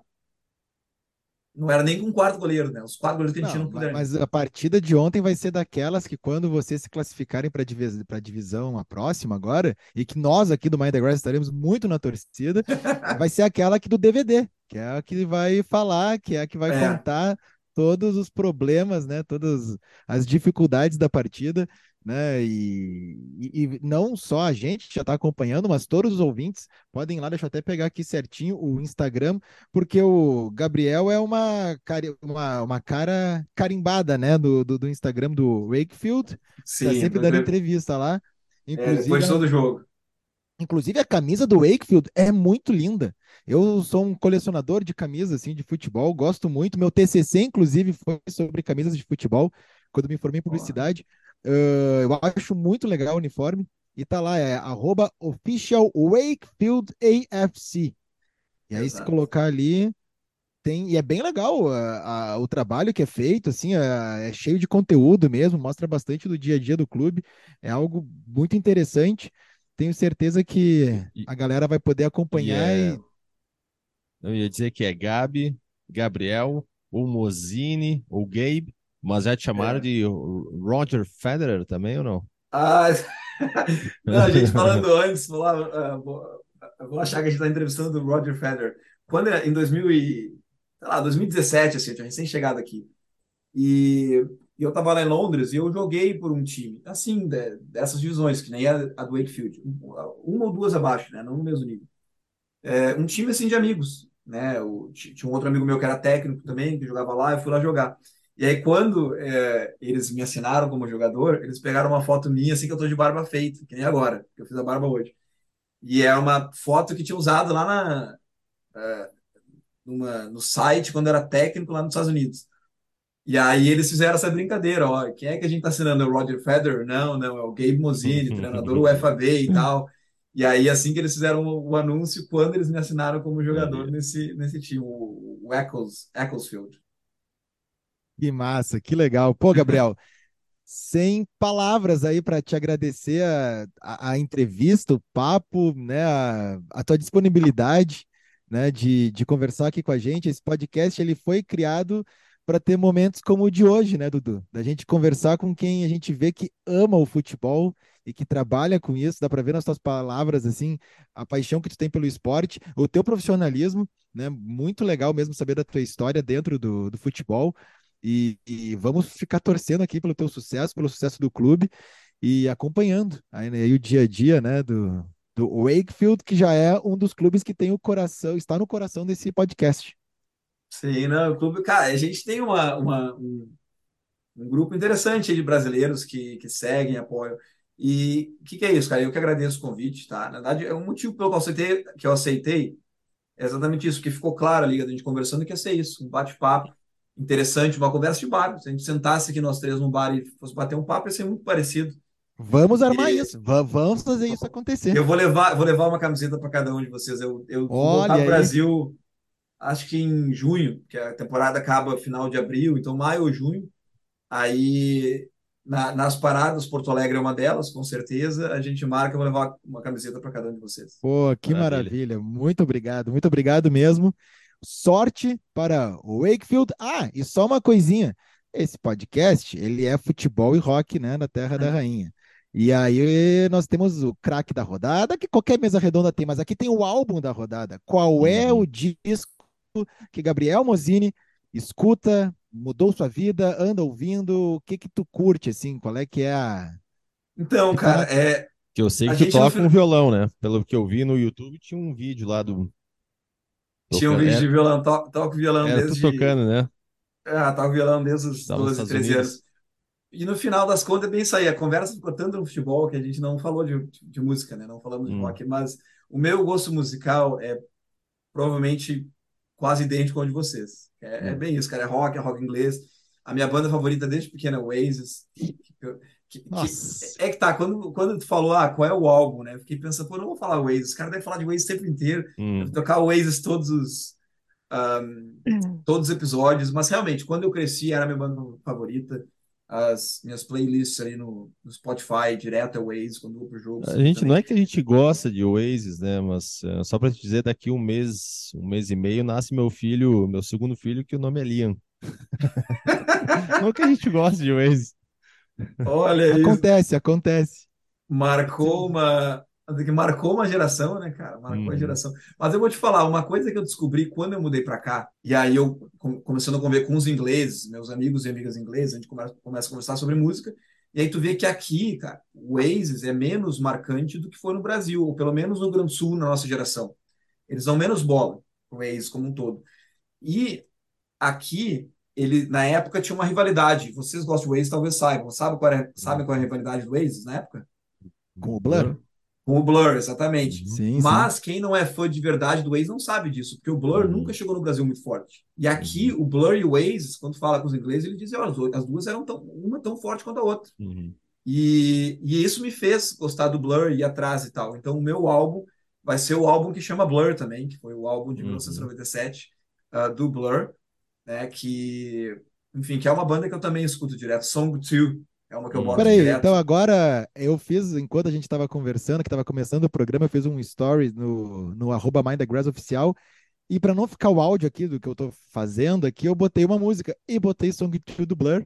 Não era nem com um quarto goleiro, né? Os quatro goleiros que a gente não, não puderam. Mas a partida de ontem vai ser daquelas que quando vocês se classificarem para divis a divisão a próxima agora, e que nós aqui do Mind the Grass estaremos muito na torcida, vai ser aquela aqui do DVD, que é a que vai falar, que é a que vai é. contar todos os problemas, né? Todas as dificuldades da partida né? E, e, e, não só a gente já está acompanhando, mas todos os ouvintes podem ir lá, deixa eu até pegar aqui certinho o Instagram, porque o Gabriel é uma, uma, uma cara carimbada, né? Do, do, do Instagram do Wakefield, tá Sim, tá sempre dando entrevista lá. Inclusive, é, depois todo jogo. Inclusive, a camisa do Wakefield é muito linda. Eu sou um colecionador de camisas assim, de futebol, gosto muito. Meu TCC, inclusive, foi sobre camisas de futebol, quando me formei em publicidade. Uh, eu acho muito legal o uniforme. E tá lá, é arroba official Wakefield AFC. E aí, Exato. se colocar ali, tem. E é bem legal a, a, o trabalho que é feito, assim, é, é, cheio de conteúdo mesmo, mostra bastante do dia a dia do clube. É algo muito interessante. Tenho certeza que a galera vai poder acompanhar e. É... Eu ia dizer que é Gabi, Gabriel, ou Mozini, ou Gabe, mas já te chamaram é. de Roger Federer também ou não? Ah, não, a gente falando antes, vou, uh, vou, vou, achar que a gente está entrevistando o Roger Federer. Quando em 2000 e, lá, 2017, assim, eu tinha recém-chegado aqui. E, e eu estava lá em Londres e eu joguei por um time, assim, de, dessas divisões, que nem a, a do Wakefield, uma ou duas abaixo, né, não no mesmo nível. É, um time, assim, de amigos, né, tinha um outro amigo meu que era técnico também, que jogava lá, eu fui lá jogar. E aí, quando é, eles me assinaram como jogador, eles pegaram uma foto minha assim que eu tô de barba feita, que nem agora, que eu fiz a barba hoje. E é uma foto que tinha usado lá na, é, numa, no site quando era técnico lá nos Estados Unidos. E aí eles fizeram essa brincadeira, ó, quem é que a gente tá assinando? É o Roger Federer? Não, não, é o Gabe Mozini, treinador UFAB e tal. E aí, assim que eles fizeram o, o anúncio, quando eles me assinaram como jogador nesse, nesse time, o, o Eccles, Ecclesfield. Que massa, que legal. Pô, Gabriel, sem palavras aí para te agradecer a, a, a, entrevista, o papo, né, a, a tua disponibilidade, né, de, de conversar aqui com a gente. Esse podcast ele foi criado para ter momentos como o de hoje, né, Dudu? Da gente conversar com quem a gente vê que ama o futebol e que trabalha com isso. Dá para ver nas tuas palavras assim a paixão que tu tem pelo esporte, o teu profissionalismo, né? Muito legal mesmo saber da tua história dentro do, do futebol. E, e, vamos ficar torcendo aqui pelo teu sucesso, pelo sucesso do clube e acompanhando aí, né, aí o dia a dia né, do, do Wakefield, que já é um dos clubes que tem o coração, está no coração desse podcast. Sim, não, o clube, cara, a gente tem uma, uma um, um, grupo interessante de brasileiros que, que seguem, apoiam. E o que, que, é isso, cara? Eu que agradeço o convite, tá? Na verdade, é um motivo pelo qual eu aceitei, que eu aceitei é exatamente isso, que ficou claro ali, a gente conversando, que ia ser isso, um bate-papo interessante, uma conversa de bar. Se a gente sentasse aqui nós três num bar e fosse bater um papo, ia ser muito parecido. Vamos armar e... isso, vamos fazer isso acontecer. Eu vou levar, vou levar uma camiseta para cada um de vocês. Eu, eu vou voltar para o Brasil, acho que em junho, que a temporada acaba final de abril, então maio ou junho. Aí na, nas paradas, Porto Alegre é uma delas, com certeza. A gente marca, eu vou levar uma camiseta para cada um de vocês. Pô, que maravilha. maravilha. Muito obrigado, muito obrigado mesmo. Sorte para o Wakefield. Ah, e só uma coisinha. Esse podcast, ele é futebol e rock, né, na Terra da Rainha. E aí nós temos o craque da rodada, que qualquer mesa redonda tem, mas aqui tem o álbum da rodada. Qual é o disco que Gabriel Mozini escuta, mudou sua vida, anda ouvindo? O que que tu curte, assim? Qual é que é a... Então, cara, é... Que eu sei que tu toca um violão, né? Pelo que eu vi no YouTube, tinha um vídeo lá do tinha um vídeo é, de violão, to, toco violão é, desde. tocando, né? Ah, toco violão desde os 12, 13 anos. E no final das contas é bem isso aí. A conversa ficou tanto no futebol que a gente não falou de, de música, né? Não falamos hum. de rock, mas o meu gosto musical é provavelmente quase idêntico ao de vocês. É, hum. é bem isso, cara. É rock, é rock inglês. A minha banda favorita desde pequena é Oasis. Que, que, que, é que tá, quando, quando tu falou, ah, qual é o álbum, né? fiquei pensando, pô, não vou falar Oasis, os caras devem falar de Oasis o tempo inteiro, hum. tocar Oasis todos os, um, todos os episódios, mas realmente, quando eu cresci, era a minha banda favorita, as minhas playlists ali no, no Spotify, direto é Oasis, quando vou pro jogo. A gente, não é que a gente gosta de Oasis, né, mas uh, só para te dizer, daqui um mês, um mês e meio, nasce meu filho, meu segundo filho, que o nome é Liam. não é que a gente gosta de Oasis. Olha Acontece, isso. acontece. Marcou uma. Marcou uma geração, né, cara? Marcou uma uhum. geração. Mas eu vou te falar, uma coisa que eu descobri quando eu mudei para cá, e aí eu começando a conviver com os ingleses, meus amigos e amigas ingleses, a gente começa, começa a conversar sobre música, e aí tu vê que aqui, cara, o Oasis é menos marcante do que foi no Brasil, ou pelo menos no Grande Sul, na nossa geração. Eles dão menos bola, o Oasis como um todo. E aqui, ele na época tinha uma rivalidade. Vocês gostam do Oasis, talvez saibam. Sabe qual é, sabe qual é a rivalidade do Oasis na época? Com o Blur? Com o Blur, exatamente. Sim, Mas sim. quem não é fã de verdade do Waze não sabe disso, porque o Blur Uhum. nunca chegou no Brasil muito forte. E aqui, o Blur e o Waze, quando fala com os ingleses, ele dizem, olha, as duas- as duas eram tão, uma tão forte quanto a outra. Uhum. E, e isso me fez gostar do Blur e ir atrás e tal. Então, o meu álbum vai ser o álbum que chama Blur também, que foi o álbum de Uhum. 1997 ah, do Blur, né? Que, enfim, que é uma banda que eu também escuto direto. Song 2 é uma que eu boto Peraí, direto. então agora eu fiz, enquanto a gente estava conversando, que estava começando o programa, eu fiz um story no, no arroba Mind the Grass oficial. E para não ficar o áudio aqui do que eu tô fazendo aqui, eu botei uma música e botei Song 2 do Blur.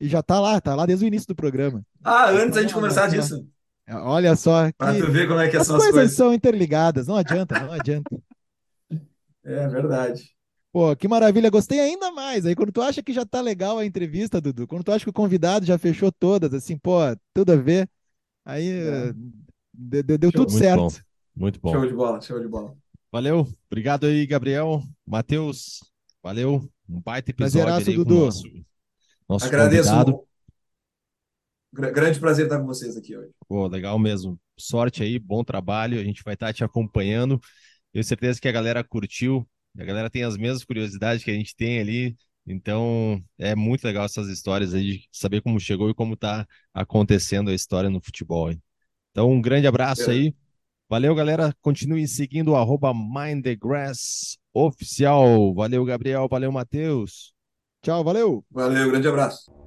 E já tá lá, tá lá desde o início do programa. Ah, antes a gente Então, conversar olha só. disso, Olha só que tu ver como é que as são as coisas coisas. são interligadas, não adianta, não adianta. É verdade. Pô, que maravilha, gostei ainda mais. Aí quando tu acha que já tá legal a entrevista, Dudu, quando tu acha que o convidado já fechou todas, assim, pô, tudo a ver, aí É. eh, deu, deu- Show. tudo Muito certo. bom. Muito bom. Show de bola, show de bola. Valeu. Obrigado aí, Gabriel. Matheus, valeu. Um baita episódio Prazeraço, aí com o Dudu. nosso, nosso Agradeço. convidado. Gra- Grande prazer estar com vocês aqui hoje. Pô, legal mesmo. Sorte aí, bom trabalho. A gente vai estar te acompanhando. Tenho certeza que a galera curtiu. A galera tem as mesmas curiosidades que a gente tem ali. Então, é muito legal essas histórias aí de saber como chegou e como tá acontecendo a história no futebol. hein? Então, um grande abraço aí. Valeu, galera. Continue seguindo o arroba Mind the Grass oficial. Valeu, Gabriel. Valeu, Matheus. Tchau, valeu! Valeu, grande abraço.